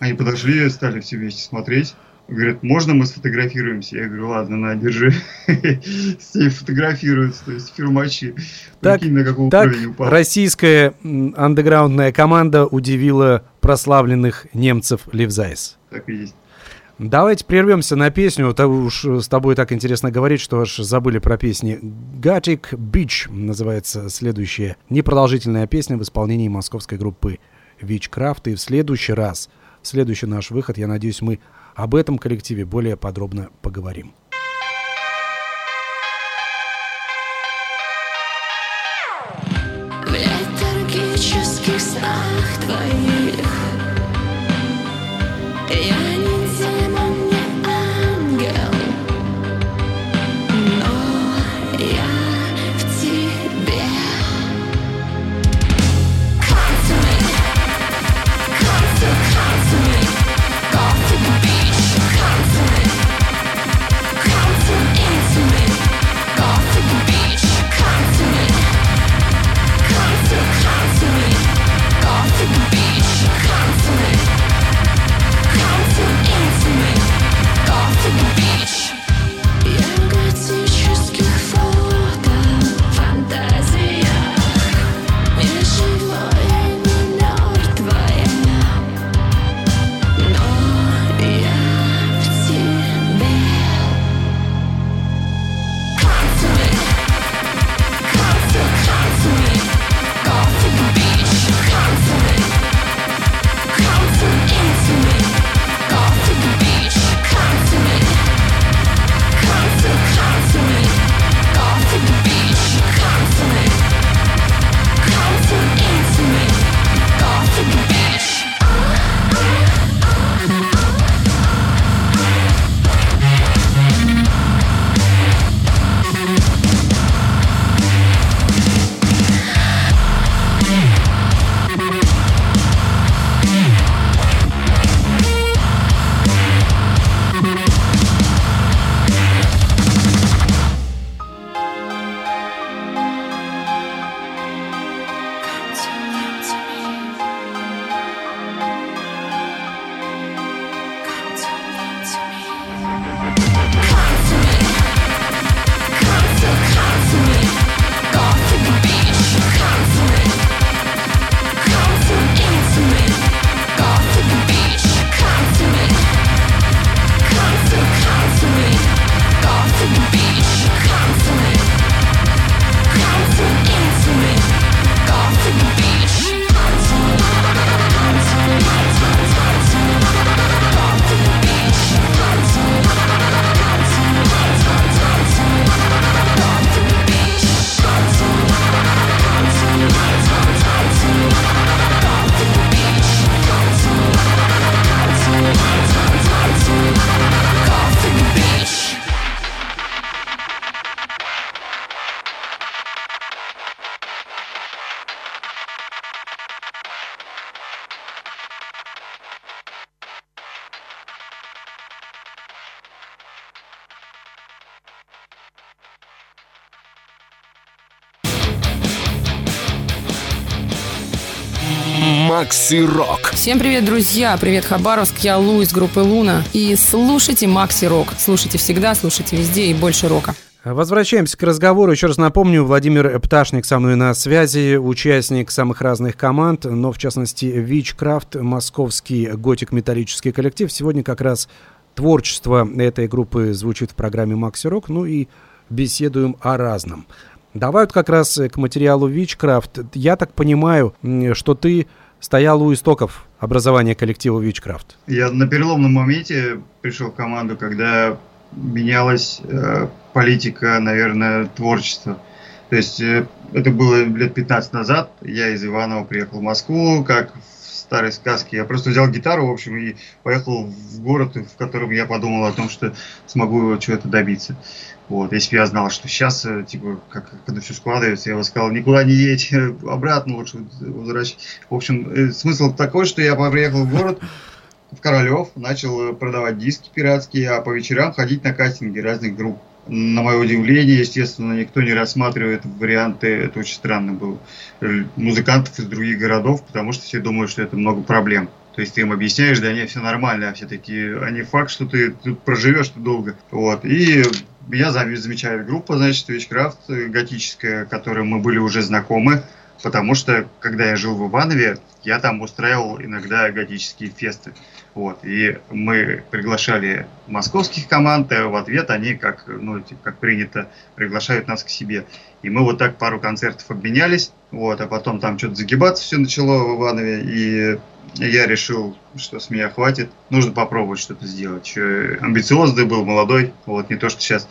Они подошли, стали все вместе смотреть. Говорят, можно мы сфотографируемся? Я говорю, ладно, на, держи. С ней фотографируются, то есть фирмачи. Так, на какого так российская андеграундная команда удивила прославленных немцев Leaves' Eyes. Так и есть. Давайте прервемся на песню. То уж с тобой так интересно говорить, что аж забыли про песни. Gothic Beach называется следующая непродолжительная песня в исполнении московской группы Witchcraft. И в следующий раз, следующий наш выход, я надеюсь, мы об этом коллективе более подробно поговорим. В летаргических снах твоих Макси Рок. Всем привет, друзья! Привет, Хабаровск! Я Лу из группы Луна. И слушайте Макси Рок. Слушайте всегда, слушайте везде и больше рока. Возвращаемся к разговору. Еще раз напомню, Владимир Пташник со мной на связи, участник самых разных команд, но в частности Вичкрафт, московский готик-металлический коллектив. Сегодня как раз творчество этой группы звучит в программе Макси Рок, ну и беседуем о разном. Давай вот как раз к материалу Вичкрафт. Я так понимаю, что ты стоял у истоков образования коллектива Вичкрафт. Я на переломном моменте пришел в команду, когда менялась э, политика, наверное, творчества. То есть э, это было лет 15 назад. Я из Иванова приехал в Москву, как в старой сказке. Я просто взял гитару, в общем, и поехал в город, в котором я подумал о том, что смогу чего-то добиться. Вот, если бы я знал, что сейчас, э, типа, как, когда все складывается, я бы сказал, никуда не едь, обратно лучше возвращать. В общем, э, смысл такой, что я приехал в город, в Королев, начал э, продавать диски пиратские, а по вечерам ходить на кастинги разных групп. На мое удивление, естественно, никто не рассматривает варианты, это очень странно было, музыкантов из других городов, потому что все думают, что это много проблем. То есть ты им объясняешь, да не, все нормально, а все такие, а не факт, что ты тут проживешь ты долго. Вот. И я замечаю группа, значит, Witchcraft э, готическая, которой мы были уже знакомы, потому что, когда я жил в Иванове, я там устраивал иногда готические фесты. Вот, и мы приглашали московских команд, а в ответ они, как, ну, как принято, приглашают нас к себе. И мы вот так пару концертов обменялись, вот, а потом там что-то загибаться все начало в Иванове, и я решил, что с меня хватит, нужно попробовать что-то сделать. Еще амбициозный был, молодой, вот, не то, что сейчас.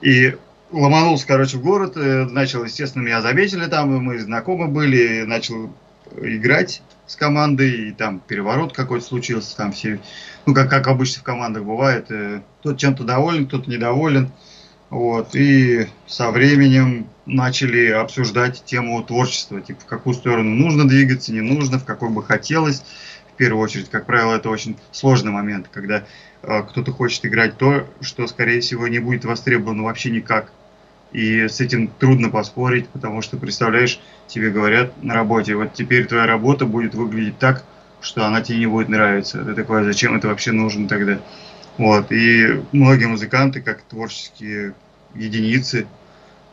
И ломанулся, короче, в город, э, начал, естественно, меня заметили там, мы знакомы были, начал играть с командой, и там переворот какой-то случился, там все, ну, как, как обычно в командах бывает, э, кто чем-то доволен, кто-то недоволен, вот, и со временем начали обсуждать тему творчества, типа, в какую сторону нужно двигаться, не нужно, в какой бы хотелось, в первую очередь, как правило, это очень сложный момент, когда э, кто-то хочет играть то, что, скорее всего, не будет востребовано вообще никак, и с этим трудно поспорить, потому что, представляешь, тебе говорят на работе, вот теперь твоя работа будет выглядеть так, что она тебе не будет нравиться. Ты такой, а зачем это вообще нужно тогда? Вот, и многие музыканты, как творческие единицы,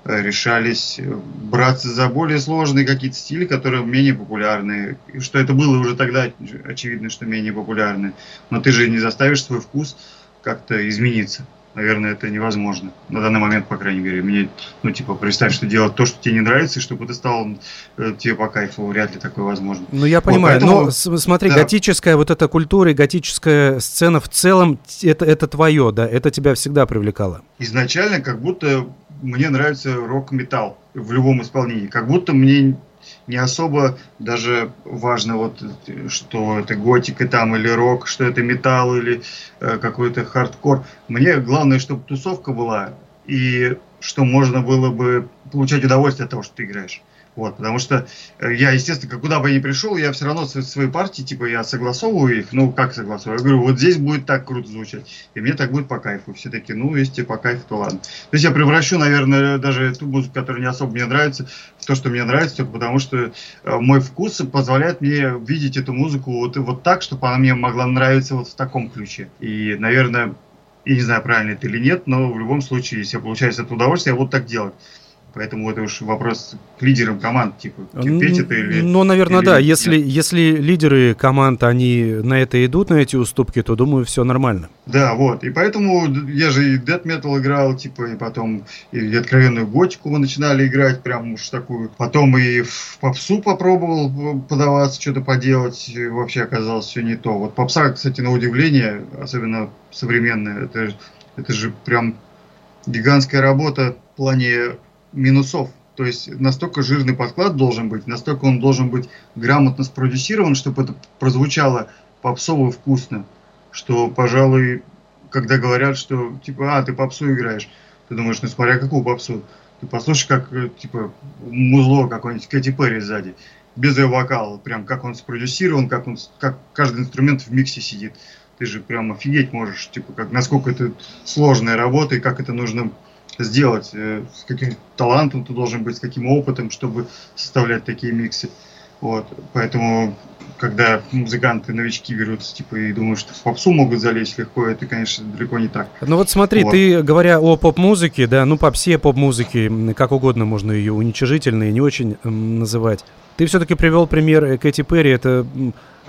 э, решались браться за более сложные какие-то стили, которые менее популярны. И что это было уже тогда очевидно, что менее популярны. Но ты же не заставишь свой вкус как-то измениться наверное, это невозможно. На данный момент, по крайней мере. Мне, ну, типа, представь, что делать то, что тебе не нравится, и чтобы ты стал э, тебе по кайфу, вряд ли такое возможно. Ну, я понимаю, вот, поэтому, но смотри, да. готическая вот эта культура и готическая сцена в целом, это, это твое, да? Это тебя всегда привлекало? Изначально как будто мне нравится рок-металл в любом исполнении. Как будто мне не особо даже важно, вот, что это готика там или рок, что это металл или э, какой-то хардкор. Мне главное, чтобы тусовка была и что можно было бы получать удовольствие от того, что ты играешь. Вот, потому что э, я, естественно, куда бы я ни пришел, я все равно свои партии, типа, я согласовываю их, ну, как согласовываю? Я говорю, вот здесь будет так круто звучать, и мне так будет по кайфу. Все таки ну, если тебе по кайфу, то ладно. То есть я превращу, наверное, даже ту музыку, которая не особо мне нравится, в то, что мне нравится, только потому что э, мой вкус позволяет мне видеть эту музыку вот, вот так, чтобы она мне могла нравиться вот в таком ключе. И, наверное, я не знаю, правильно это или нет, но в любом случае, если получается это удовольствие, я буду так делать. Поэтому это уж вопрос к лидерам команд, типа, терпеть это или... Ну, наверное, или да. Если, если лидеры команд, они на это идут, на эти уступки, то, думаю, все нормально. Да, вот. И поэтому я же и Death Metal играл, типа, и потом и откровенную готику мы начинали играть, прям уж такую. Потом и в попсу попробовал подаваться, что-то поделать. И вообще оказалось все не то. Вот попса, кстати, на удивление, особенно современная, это, это же прям гигантская работа в плане минусов. То есть настолько жирный подклад должен быть, настолько он должен быть грамотно спродюсирован, чтобы это прозвучало попсово вкусно, что, пожалуй, когда говорят, что типа, а, ты попсу играешь, ты думаешь, ну смотря какую попсу, ты послушай, как, э, типа, музло какое-нибудь, Кэти Перри сзади, без ее вокала, прям как он спродюсирован, как, он, как каждый инструмент в миксе сидит. Ты же прям офигеть можешь, типа, как, насколько это сложная работа и как это нужно сделать, э, с каким талантом ты должен быть, с каким опытом, чтобы составлять такие миксы. Вот, поэтому когда музыканты новички берутся, типа, и думают, что в попсу могут залезть легко, это, конечно, далеко не так. Ну вот смотри, Вот. ты, говоря о поп-музыке, да, ну попсе, поп-музыке, как угодно можно ее уничижительно и не очень м, называть. Ты все-таки привел пример э, Кэти Перри, это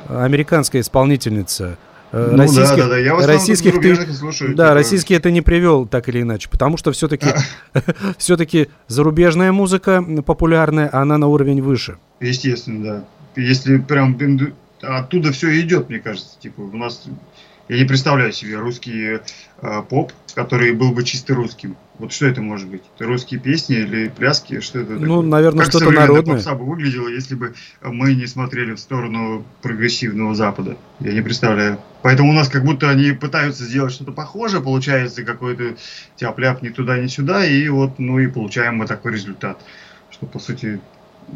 американская исполнительница. Э, Ну да, да, да, я российских ты, слушаю. да, типа, российские ты не привел так или иначе, потому что все-таки все-таки зарубежная музыка популярная, а она на уровень выше. Естественно, да. Если прям оттуда все идет, мне кажется. Типа, у нас я не представляю себе русский э, поп, который был бы чисто русским. Вот что это может быть? Это русские песни или пляски? Что это? Ну, такое? наверное, как что-то народное. попса бы выглядело, если бы мы не смотрели в сторону прогрессивного Запада. Я не представляю. Поэтому у нас как будто они пытаются сделать что-то похожее, получается какой-то тяп-ляп ни туда, ни сюда, и вот, ну и получаем мы такой результат. Что, по сути,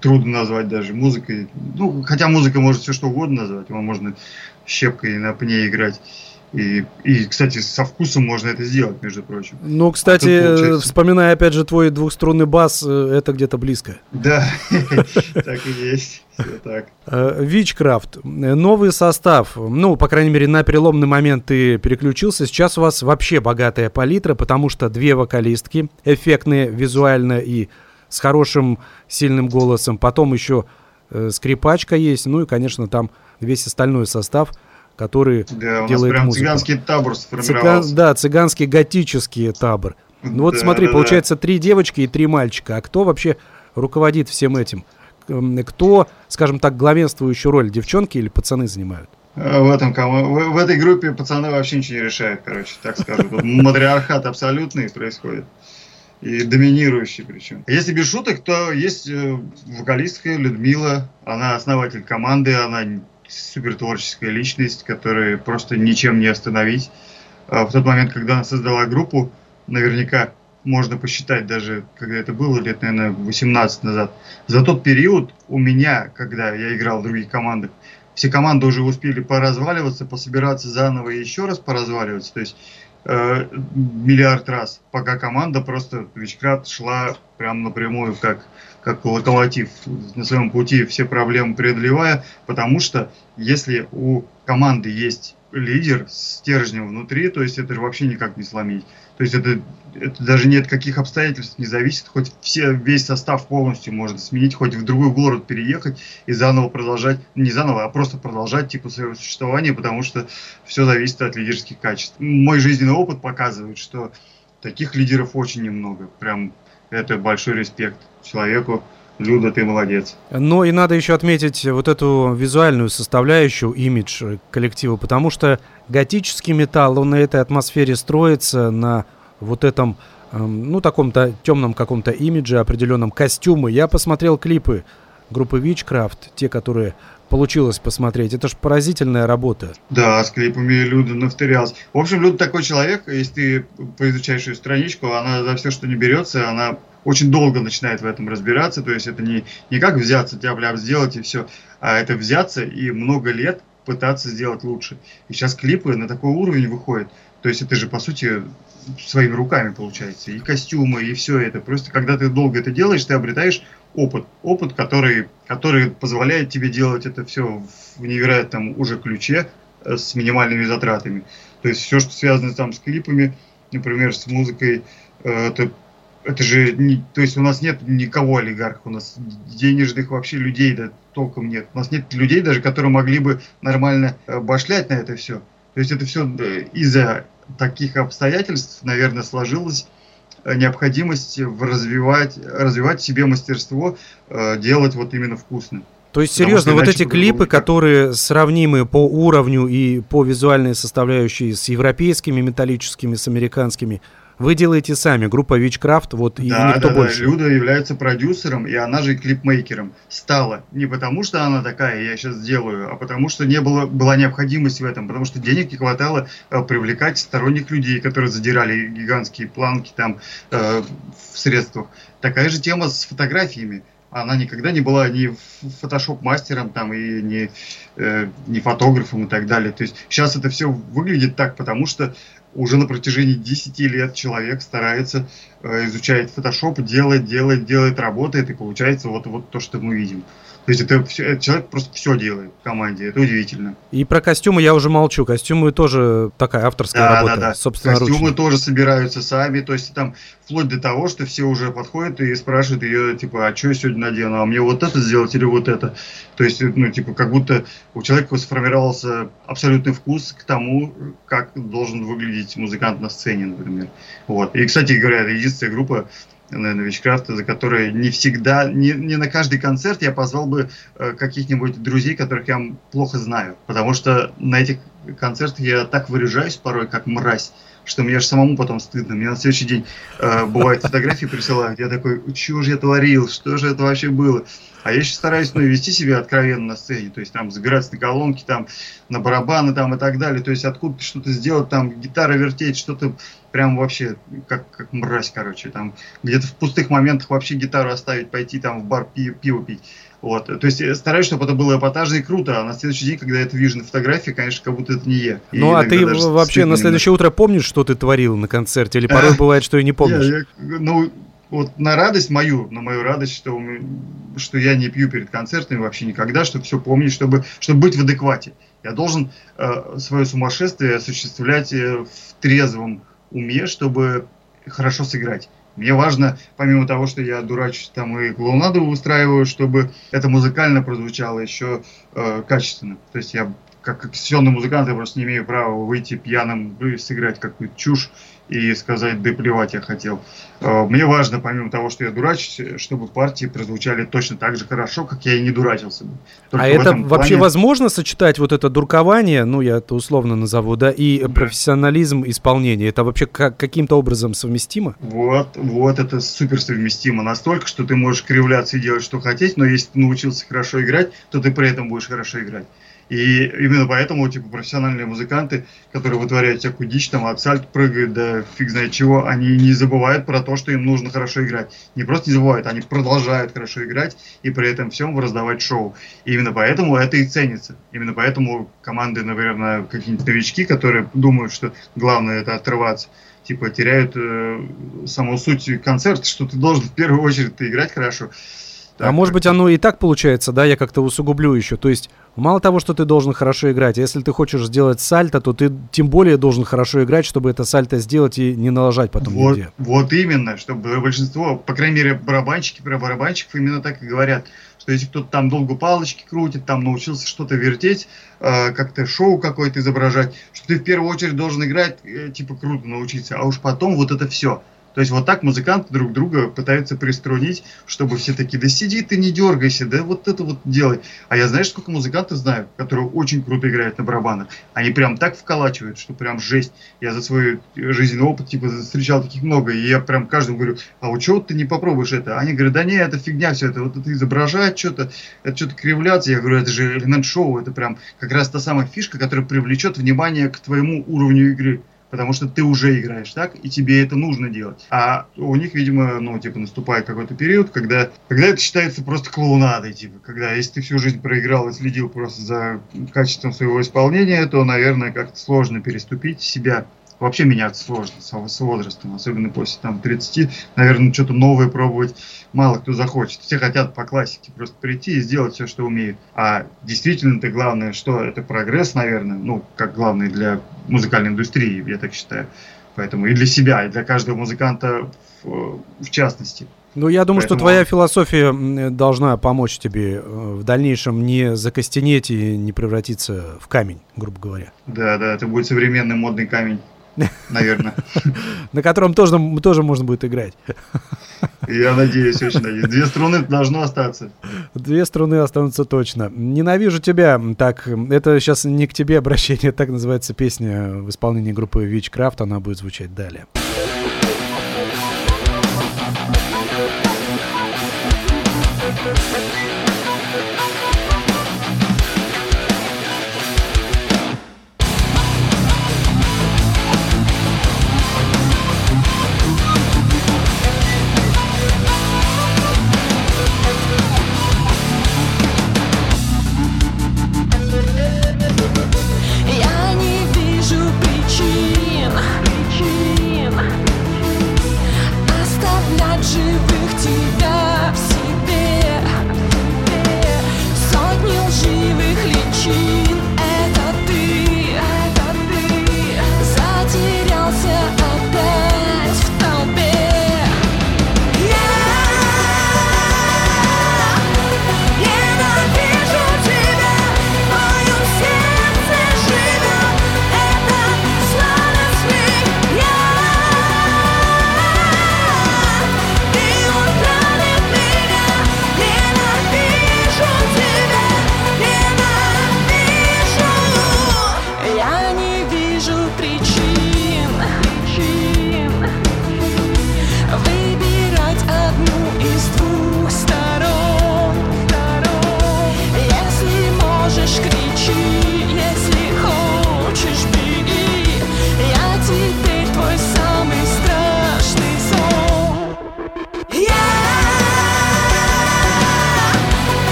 трудно назвать даже музыкой. Ну, хотя музыка может все что угодно назвать. Его можно щепкой на пне играть. И, и, кстати, со вкусом можно это сделать, между прочим. Ну, кстати, А получается- вспоминая опять же твой двухструнный бас, э, это где-то близко. Да, так и есть. Так. Вичкрафт, э, новый состав, ну, по крайней мере, на переломный момент ты переключился, сейчас у вас вообще богатая палитра, потому что две вокалистки, эффектные визуально и с хорошим сильным голосом, потом еще скрипачка есть, ну и, конечно, там весь остальной состав, который Да, у нас делает прям музыку. цыганский табор Цыган- да, цыганский готический табор. Ну вот Да, смотри, да, да. получается три девочки и три мальчика. А кто вообще руководит всем этим? М, Кто, скажем так, главенствующую роль, девчонки или пацаны занимают? А В, этом, в, в этой группе пацаны вообще ничего не решают, короче, так скажу. Тут матриархат абсолютный происходит. И доминирующий причем. Если без шуток, то есть э, вокалистка Людмила. Она основатель команды, она супер творческая личность, которую просто ничем не остановить. А В тот момент, когда она создала группу, наверняка можно посчитать даже, когда это было, лет, наверное, 18 назад. За тот период у меня, когда я играл в других командах, все команды уже успели поразваливаться, пособираться заново и еще раз поразваливаться. То есть э, миллиард раз, пока команда просто Вичкрафт шла прям напрямую, как, как локомотив на своем пути, все проблемы преодолевая, потому что если у команды есть лидер с стержнем внутри, то есть это же вообще никак не сломить. То есть это, это даже ни от каких обстоятельств не зависит, хоть все, весь состав полностью можно сменить, хоть в другой город переехать и заново продолжать, не заново, а просто продолжать типа свое существование, потому что все зависит от лидерских качеств. Мой жизненный опыт показывает, что таких лидеров очень немного. Прям это большой респект человеку. Люда, ты молодец. Но и надо еще отметить вот эту визуальную составляющую, имидж э, коллектива, потому что готический металл, он на этой атмосфере строится, на вот этом, эм, ну, таком-то темном каком-то имидже, определенном костюме. Я посмотрел клипы группы Witchcraft, те, которые получилось посмотреть. Это же поразительная работа. Да, с клипами Люда навтырялась. В общем, Люда такой человек, если ты поизучаешь ее страничку, она за все, что не берется, она очень долго начинает в этом разбираться. То есть это не, не как взяться, тяп-ляп сделать и все, а это взяться и много лет пытаться сделать лучше. И сейчас клипы на такой уровень выходят. То есть это же, по сути, своими руками получается. И костюмы, и все это. Просто когда ты долго это делаешь, ты обретаешь опыт. Опыт, который, который позволяет тебе делать это все в невероятном уже ключе э, с минимальными затратами. То есть все, что связано там с клипами, например, с музыкой, э, это, это же не, то есть у нас нет никого олигархов, у нас денежных вообще людей да, толком нет. У нас нет людей даже, которые могли бы нормально э, башлять на это все. То есть это все из-за таких обстоятельств, наверное, сложилось э, необходимость в развивать, развивать в себе мастерство, э, делать вот именно вкусно. То есть, серьезно, вот эти клипы, которые сравнимы по уровню и по визуальной составляющей с европейскими металлическими, с американскими, вы делаете сами, группа Witchcraft, вот и да, никто да, больше. да, Люда является продюсером, и она же и клипмейкером стала. Не потому, что она такая, я сейчас сделаю, а потому, что не было, была необходимость в этом, потому что денег не хватало э, привлекать сторонних людей, которые задирали гигантские планки там э, в средствах. Такая же тема с фотографиями. Она никогда не была ни фотошоп-мастером там и не, э, не фотографом и так далее. То есть сейчас это все выглядит так, потому что уже на протяжении 10 лет человек старается э, изучает фотошоп, делает, делает, делает, работает, и получается вот, вот то, что мы видим. То есть это, этот человек просто все делает в команде, это удивительно. И про костюмы я уже молчу. Костюмы тоже такая авторская Да, работа, да, да. собственно, Костюмы тоже собираются сами, то есть там вплоть до того, что все уже подходят и спрашивают ее, типа, а что я сегодня надену, а мне вот это сделать или вот это. То есть, ну, типа, как будто у человека сформировался абсолютный вкус к тому, как должен выглядеть музыкант на сцене, например. Вот. И, кстати говоря, это единственная группа, наверное, Вичкрафта, за которой не всегда, не, не на каждый концерт я позвал бы э, каких-нибудь друзей, которых я плохо знаю. Потому что на этих концертах я так выряжаюсь порой, как мразь, что мне аж самому потом стыдно. Мне на следующий день э, бывают фотографии присылают. Я такой, что же я творил, что же это вообще было? А я еще стараюсь, ну, вести себя откровенно на сцене, то есть там забираться на колонки, там, на барабаны там и так далее, то есть откуда-то что-то сделать, там, гитара вертеть, что-то прям вообще как, как мразь, короче, там, где-то в пустых моментах вообще гитару оставить, пойти там в бар пи- пиво пить. Вот, то есть я стараюсь, чтобы это было эпатажно и круто, а на следующий день, когда я это вижу на фотографии, конечно, как будто это не я. И Ну, а иногда ты вообще на следующее утро помнишь, что ты творил на концерте? Или порой А, бывает, что и не помнишь? Я- я- ну, вот на радость мою, на мою радость, что, что я не пью перед концертами вообще никогда, чтобы все помнить, чтобы, чтобы быть в адеквате. Я должен э, свое сумасшествие осуществлять э, в трезвом уме, чтобы хорошо сыграть. Мне важно, помимо того, что я дурачусь там и клоунаду устраиваю, чтобы это музыкально прозвучало еще э, качественно. То есть я как конституционный музыкант, я просто не имею права выйти пьяным и сыграть какую-то чушь и сказать, да плевать я хотел. Э, Мне важно, помимо того, что я дурачусь, чтобы партии прозвучали точно так же хорошо, как я и не дурачился бы. Только А это этом вообще плане- возможно сочетать вот это дуркование, ну я это условно назову, да, и Да. профессионализм исполнения? Это вообще как- каким-то образом совместимо? Вот, вот это супер совместимо настолько, что ты можешь кривляться и делать, что хотеть, но если ты научился хорошо играть, то ты при этом будешь хорошо играть. И именно поэтому, типа, профессиональные музыканты, которые вытворяют всякую дичь, там, от сальт прыгают, да фиг знает чего, они не забывают про то, что им нужно хорошо играть. Не просто не забывают, они продолжают хорошо играть и при этом всем раздавать шоу. И именно поэтому это и ценится. Именно поэтому команды, наверное, какие-нибудь новички, которые думают, что главное это отрываться, типа теряют э, саму суть концерта, что ты должен в первую очередь играть хорошо. а может быть оно и так получается, да, я как-то усугублю еще. То есть мало того, что ты должен хорошо играть, если ты хочешь сделать сальто, то ты тем более должен хорошо играть, чтобы это сальто сделать и не налажать потом Вот, нигде. вот именно, чтобы большинство, по крайней мере, барабанщики про барабанщиков именно так и говорят, что если кто-то там долго палочки крутит, там научился что-то вертеть, э, как-то шоу какое-то изображать, что ты в первую очередь должен играть, э, типа, круто научиться, а уж потом вот это все. То есть вот так музыканты друг друга пытаются приструнить, чтобы все такие, да сиди ты, не дергайся, да вот это вот делай. А я знаешь, сколько музыкантов знаю, которые очень круто играют на барабанах. Они прям так вколачивают, что прям жесть. Я за свой жизненный опыт, типа, встречал таких много, и я прям каждому говорю, а вот чего ты не попробуешь это? Они говорят, да не, это фигня все, это вот это изображать что-то, это что-то кривляться. Я говорю, это же элемент шоу, это прям как раз та самая фишка, которая привлечет внимание к твоему уровню игры потому что ты уже играешь так, и тебе это нужно делать. А у них, видимо, ну, типа, наступает какой-то период, когда, когда это считается просто клоунадой, типа, когда, если ты всю жизнь проиграл и следил просто за качеством своего исполнения, то, наверное, как-то сложно переступить себя. Вообще меняться сложно с, с возрастом, особенно после там 30, наверное, что-то новое пробовать мало кто захочет. Все хотят по классике просто прийти и сделать все, что умеют. А действительно-то главное, что это прогресс, наверное, ну, как главное для музыкальной индустрии, я так считаю. Поэтому и для себя, и для каждого музыканта в, в частности. Ну, я думаю, что Поэтому- твоя философия должна помочь тебе э, в дальнейшем не закостенеть и не превратиться в камень, грубо говоря. Да, да, это будет современный модный камень, наверное. На котором тоже, тоже можно будет играть. Я надеюсь, очень надеюсь. Две струны должно остаться. Две струны останутся точно. Ненавижу тебя. Так, это сейчас не к тебе обращение, так называется песня в исполнении группы Witchcraft. Она будет звучать далее.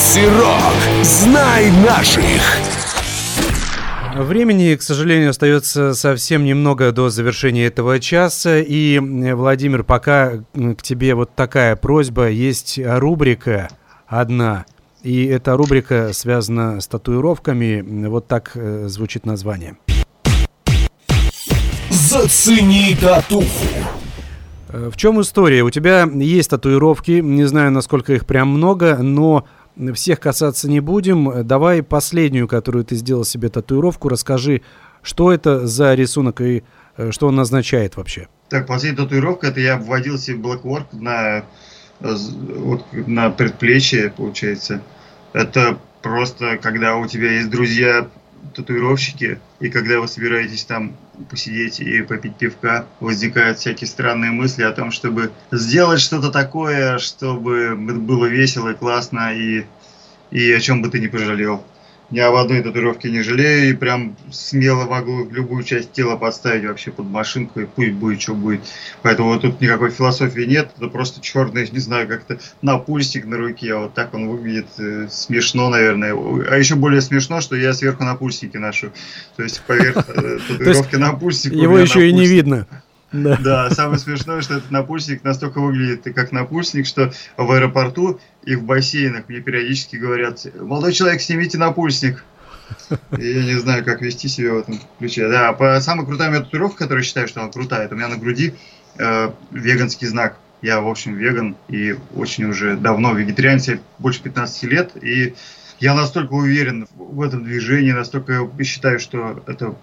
Макси Рок. Знай наших. Времени, к сожалению, остается совсем немного до завершения этого часа. И, э, Владимир, пока к тебе вот такая просьба. Есть рубрика одна. И эта рубрика связана с татуировками. Вот так э, звучит название. Зацени татуху. Э, В чем история? У тебя есть татуировки, не знаю, насколько их прям много, но всех касаться не будем. Давай последнюю, которую ты сделал себе татуировку, расскажи, что это за рисунок и э, что он означает вообще. Так, последняя татуировка, это я вводил себе Blackwork на, э, вот, на предплечье, получается. Это просто, когда у тебя есть друзья татуировщики, и когда вы собираетесь там посидеть и попить пивка, возникают всякие странные мысли о том, чтобы сделать что-то такое, чтобы было весело и классно, и, и о чем бы ты не пожалел. Я об одной татуировке не жалею и прям смело могу любую часть тела подставить вообще под машинку и пусть будет, что будет. Поэтому вот тут никакой философии нет, это просто черный, не знаю, как-то напульсик на руке, вот так он выглядит э, смешно, наверное. А еще более смешно, что я сверху напульсники ношу. То есть поверх э, татуировки напульсик. у Его еще и не видно. Да. Самое смешное, что этот напульсник настолько выглядит как напульсник, что в аэропорту и в бассейнах мне периодически говорят, молодой человек, снимите напульсник. И я не знаю, как вести себя в этом ключе. Да, по, самая крутая татуировка, которую считаю, что она крутая, это у меня на груди э, веганский знак. Я, в общем, веган и очень уже давно вегетарианец, больше 15 лет, и я настолько уверен в этом движении, настолько считаю, что это,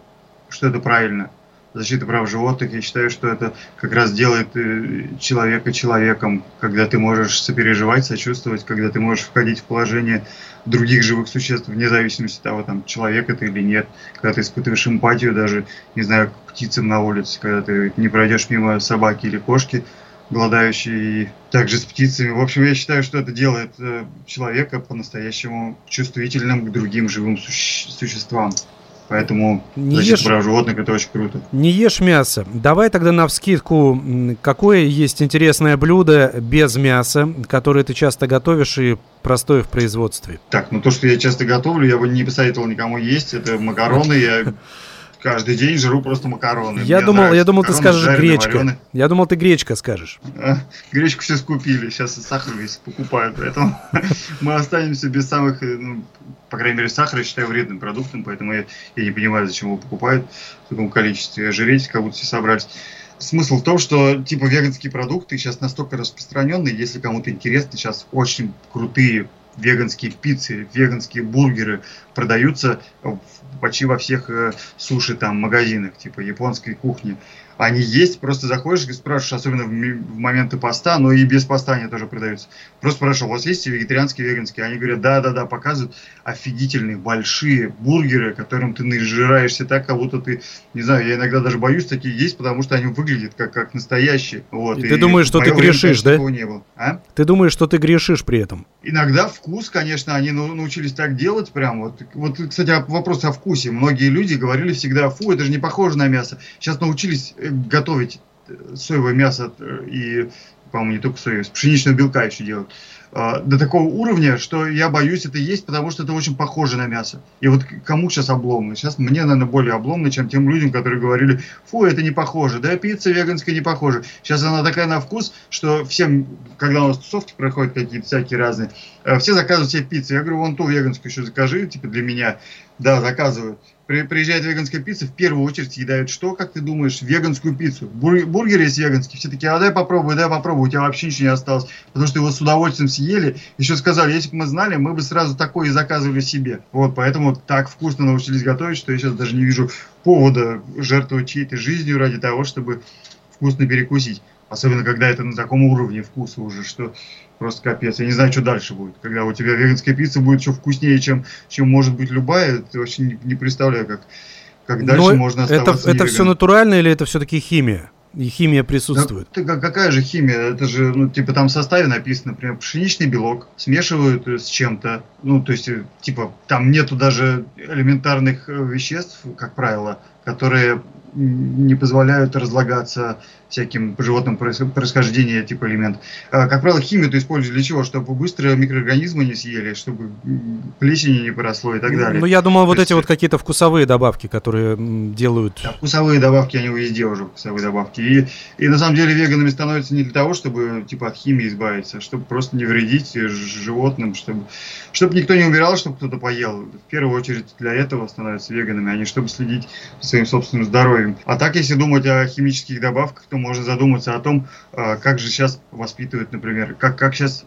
что это правильно защита прав животных, я считаю, что это как раз делает э, человека человеком, когда ты можешь сопереживать, сочувствовать, когда ты можешь входить в положение других живых существ, вне зависимости от того, там, человек это или нет, когда ты испытываешь эмпатию даже, не знаю, к птицам на улице, когда ты не пройдешь мимо собаки или кошки, голодающие, также с птицами. В общем, я считаю, что это делает э, человека по-настоящему чувствительным к другим живым суще- существам. Поэтому Не защита ешь- прав животных это очень круто. Не ешь мясо. Давай тогда на вскидку, какое есть интересное блюдо без мяса, которое ты часто готовишь и простое в производстве. Так, ну то, что я часто готовлю, я бы не посоветовал никому есть. Это макароны. Я каждый день жру просто макароны. Я Мне думал, я нравятся думал, ты макароны скажешь жареные, гречка. вареные. Я думал, ты гречка скажешь. А, Гречку все скупили, сейчас и сахар весь покупают, поэтому мы останемся без самых, э, ну, по крайней мере, сахар я считаю вредным продуктом, поэтому я, я не понимаю, зачем его покупают в таком количестве. Ожиреть, как будто все собрались. Смысл в том, что типа веганские продукты сейчас настолько распространенные, если кому-то интересно, сейчас очень крутые веганские пиццы, веганские бургеры продаются в- почти во всех э, суши там магазинах, типа японской кухни. Они есть, просто заходишь и спрашиваешь, особенно в, в моменты поста, но и без поста они тоже продаются. Просто спрашивал, у вас есть вегетарианские, веганские? Они говорят, да-да-да, показывают офигительные большие бургеры, которым ты нажираешься так, как будто ты, не знаю, я иногда даже боюсь такие есть, потому что они выглядят как, как настоящие. Вот. И ты думаешь, что ты грешишь, да? не было. А? Ты думаешь, что ты грешишь при этом? Иногда вкус, конечно, они научились так делать прям. Вот, вот, кстати, вопрос о вкусе. Многие люди говорили всегда, фу, это же не похоже на мясо. Сейчас научились э, готовить э, соевое мясо э, и, по-моему, не только соевое, пшеничного белка еще делают. А, До такого уровня, что я боюсь это есть, потому что это очень похоже на мясо. И вот кому сейчас обломно? Сейчас мне, наверное, более обломно, чем тем людям, которые говорили, фу, это не похоже, да, пицца веганская не похожа. Сейчас она такая на вкус, что всем, когда у нас тусовки проходят какие-то всякие разные, Э, все заказывают себе пиццу. Я говорю, вон ту веганскую еще закажи, типа для меня. Да, заказывают. При- приезжает веганская пицца, в первую очередь съедают что, как ты думаешь, веганскую пиццу. Бур- бургер есть веганский, все такие, а дай попробуй, дай попробуй, у тебя вообще ничего не осталось. Потому что его с удовольствием съели. Еще сказали, если бы мы знали, мы бы сразу такое и заказывали себе. Вот, поэтому так вкусно научились готовить, что я сейчас даже не вижу повода жертвовать чьей-то жизнью ради того, чтобы вкусно перекусить. Особенно, когда это на таком уровне вкуса уже, что просто капец. Я не знаю, что дальше будет. Когда у тебя веганская пицца будет еще вкуснее, чем, чем может быть любая, ты вообще не, не представляю, как, как дальше Но можно это, оставаться это не все натурально или это все-таки химия? И химия Да присутствует. ты как- какая же химия? Это же, ну, типа, там в составе написано, например, пшеничный белок смешивают э, с чем-то. Ну, то есть, э, типа, там нету даже элементарных э, веществ, как правило, которые не позволяют разлагаться всяким животным проис- происхождения типа элемент. А, как правило, химию ты используешь для чего? Чтобы быстро микроорганизмы не съели, чтобы плесени не поросло и так далее. Ну, я думал, вот То эти есть- вот какие-то вкусовые добавки, которые делают... Да, вкусовые добавки, они везде уже вкусовые добавки. И, и на самом деле веганами становятся не для того, чтобы типа от химии избавиться, а чтобы просто не вредить животным, чтобы, чтобы никто не умирал, чтобы кто-то поел. В первую очередь для этого становятся веганами, а не чтобы следить за своим собственным здоровьем. А так, если думать о химических добавках, то можно задуматься о том, а, как же сейчас воспитывают, например, как, как сейчас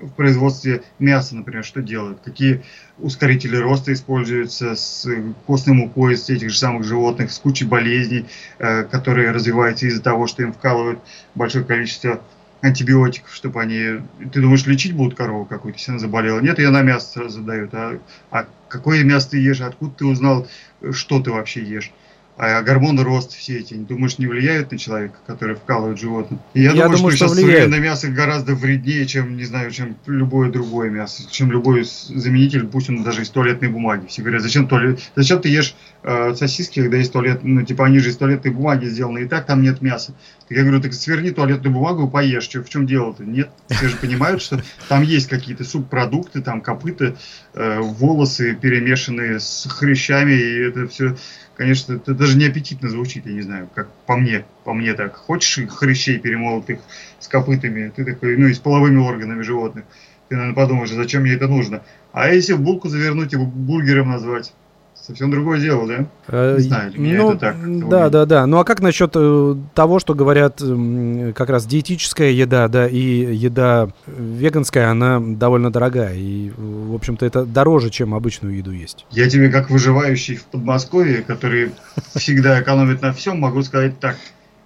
в производстве мяса, например, что делают, какие ускорители роста используются с костной мукой из этих же самых животных, с кучей болезней, э, которые развиваются из-за того, что им вкалывают большое количество антибиотиков, чтобы они... Ты думаешь, лечить будут корову какую-то, если она заболела? Нет, ее на мясо сразу дают. А, а какое мясо ты ешь? Откуда ты узнал, э, что ты вообще ешь? А гормоны роста все эти, думаешь, не влияют на человека, который вкалывает животным? И я, Я думаю, думаю, что, что сейчас влияют. современное мясо гораздо вреднее, чем, не знаю, чем любое другое мясо, чем любой заменитель, пусть он даже из туалетной бумаги. Все говорят, зачем, туалет... зачем ты ешь э, сосиски, когда есть туалет, ну, типа они же из туалетной бумаги сделаны, и так там нет мяса. Так я говорю, так сверни туалетную бумагу и поешь. Чё, в чем дело-то? Нет. Все же понимают, что там есть какие-то субпродукты, там копыта, э, волосы перемешанные с хрящами, и это все, конечно, это даже не аппетитно звучит, я не знаю, как по мне, по мне так. Хочешь хрящей перемолотых с копытами, ты такой, ну и с половыми органами животных, ты, наверное, подумаешь, зачем мне это нужно? А если в булку завернуть и бургером назвать? Совсем другое дело, да? Э, Не знаю, меня ну, это так, Да, да, да. Ну а как насчет э, того, что говорят как раз диетическая еда, да, и еда веганская, она довольно дорогая. И, в общем-то, это дороже, чем обычную еду есть. Я тебе, как выживающий в Подмосковье, который всегда экономит на всем, могу сказать так.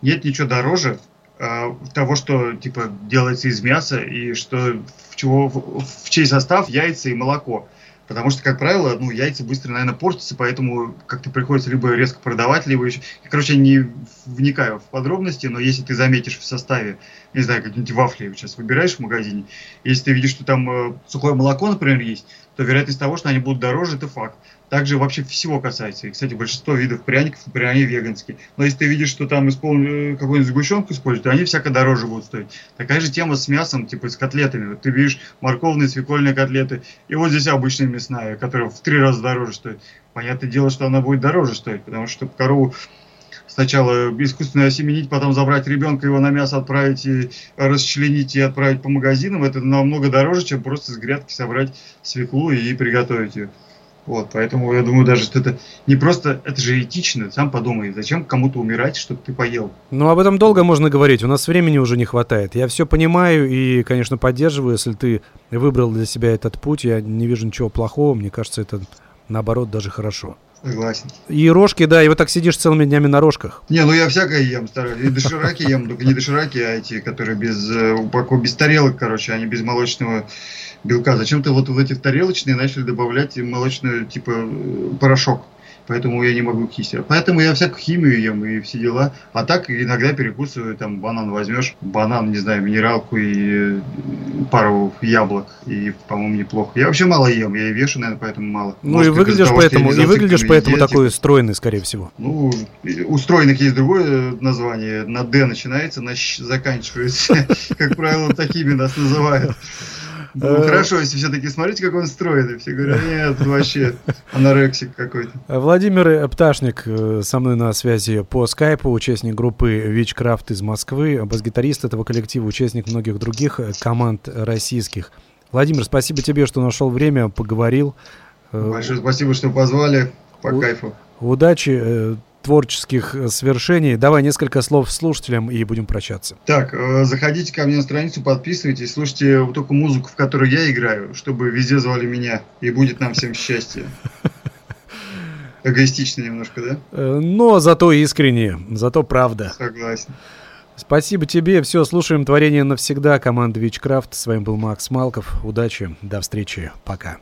Нет ничего дороже э, того, что типа делается из мяса и что в, чего, в, в чей состав яйца и молоко. Потому что, как правило, ну, яйца быстро, наверное, портятся, поэтому как-то приходится либо резко продавать, либо еще... Я, короче, не вникаю в подробности, но если ты заметишь в составе, не знаю, какие-нибудь вафли сейчас выбираешь в магазине, если ты видишь, что там э, сухое молоко, например, есть, то вероятность того, что они будут дороже, это факт. Также вообще всего касается. И, кстати, большинство видов пряников, они веганские. Но если ты видишь, что там исполнен, какую-нибудь сгущенку используют, они всяко дороже будут стоить. Такая же тема с мясом, типа с котлетами. Вот ты видишь морковные, свекольные котлеты, и вот здесь обычная мясная, которая в три раза дороже стоит. Понятное дело, что она будет дороже стоить, потому что корову сначала искусственно осеменить, потом забрать ребенка, его на мясо отправить и расчленить и отправить по магазинам, это намного дороже, чем просто с грядки собрать свеклу и приготовить ее. Вот, поэтому я думаю даже, что это не просто, это же этично, сам подумай, зачем кому-то умирать, чтобы ты поел. Ну, об этом долго можно говорить, у нас времени уже не хватает. Я все понимаю и, конечно, поддерживаю, если ты выбрал для себя этот путь, я не вижу ничего плохого, мне кажется, это наоборот даже хорошо. Согласен. И рожки, да, и вот так сидишь целыми днями на рожках. Не, ну я всякое ем, стараюсь. И дошираки ем, только не дошираки, а эти, которые без э, упаков, без тарелок, короче, они без молочного белка. Зачем-то вот в эти тарелочные начали добавлять молочный, типа, э, порошок. Поэтому я не могу кисти. Поэтому я всякую химию ем и все дела. А так иногда перекусываю, там банан возьмешь, банан, не знаю, минералку и э, пару яблок. И, по-моему, неплохо. Я вообще мало ем, я и вешу, наверное, поэтому мало. Ну Может, и выглядишь того, поэтому, и выглядишь поэтому диете. такой стройный, скорее всего. Ну, у стройных есть другое название. На Д начинается, на Щ заканчивается. Как правило, такими нас называют. Ну, Э. хорошо, если все-таки смотрите, как он стройный. Все говорят, нет, вообще анорексик какой-то. Владимир Пташник э, со мной на связи по скайпу, участник группы Вичкрафт из Москвы, бас-гитарист этого коллектива, участник многих других э, команд российских. Владимир, спасибо тебе, что нашел время, поговорил. Э, Большое спасибо, что позвали. По У- кайфу. Удачи, э, творческих э, свершений. Давай несколько слов слушателям и будем прощаться. Так, э, заходите ко мне на страницу, подписывайтесь, слушайте только музыку, в которой я играю, чтобы везде звали меня, и будет нам всем счастье. Эгоистично немножко, да? Э, Но зато искренне, зато правда. Согласен. Спасибо тебе. Все, слушаем творение навсегда. Команда Вичкрафт. С вами был Макс Малков. Удачи. До встречи. Пока.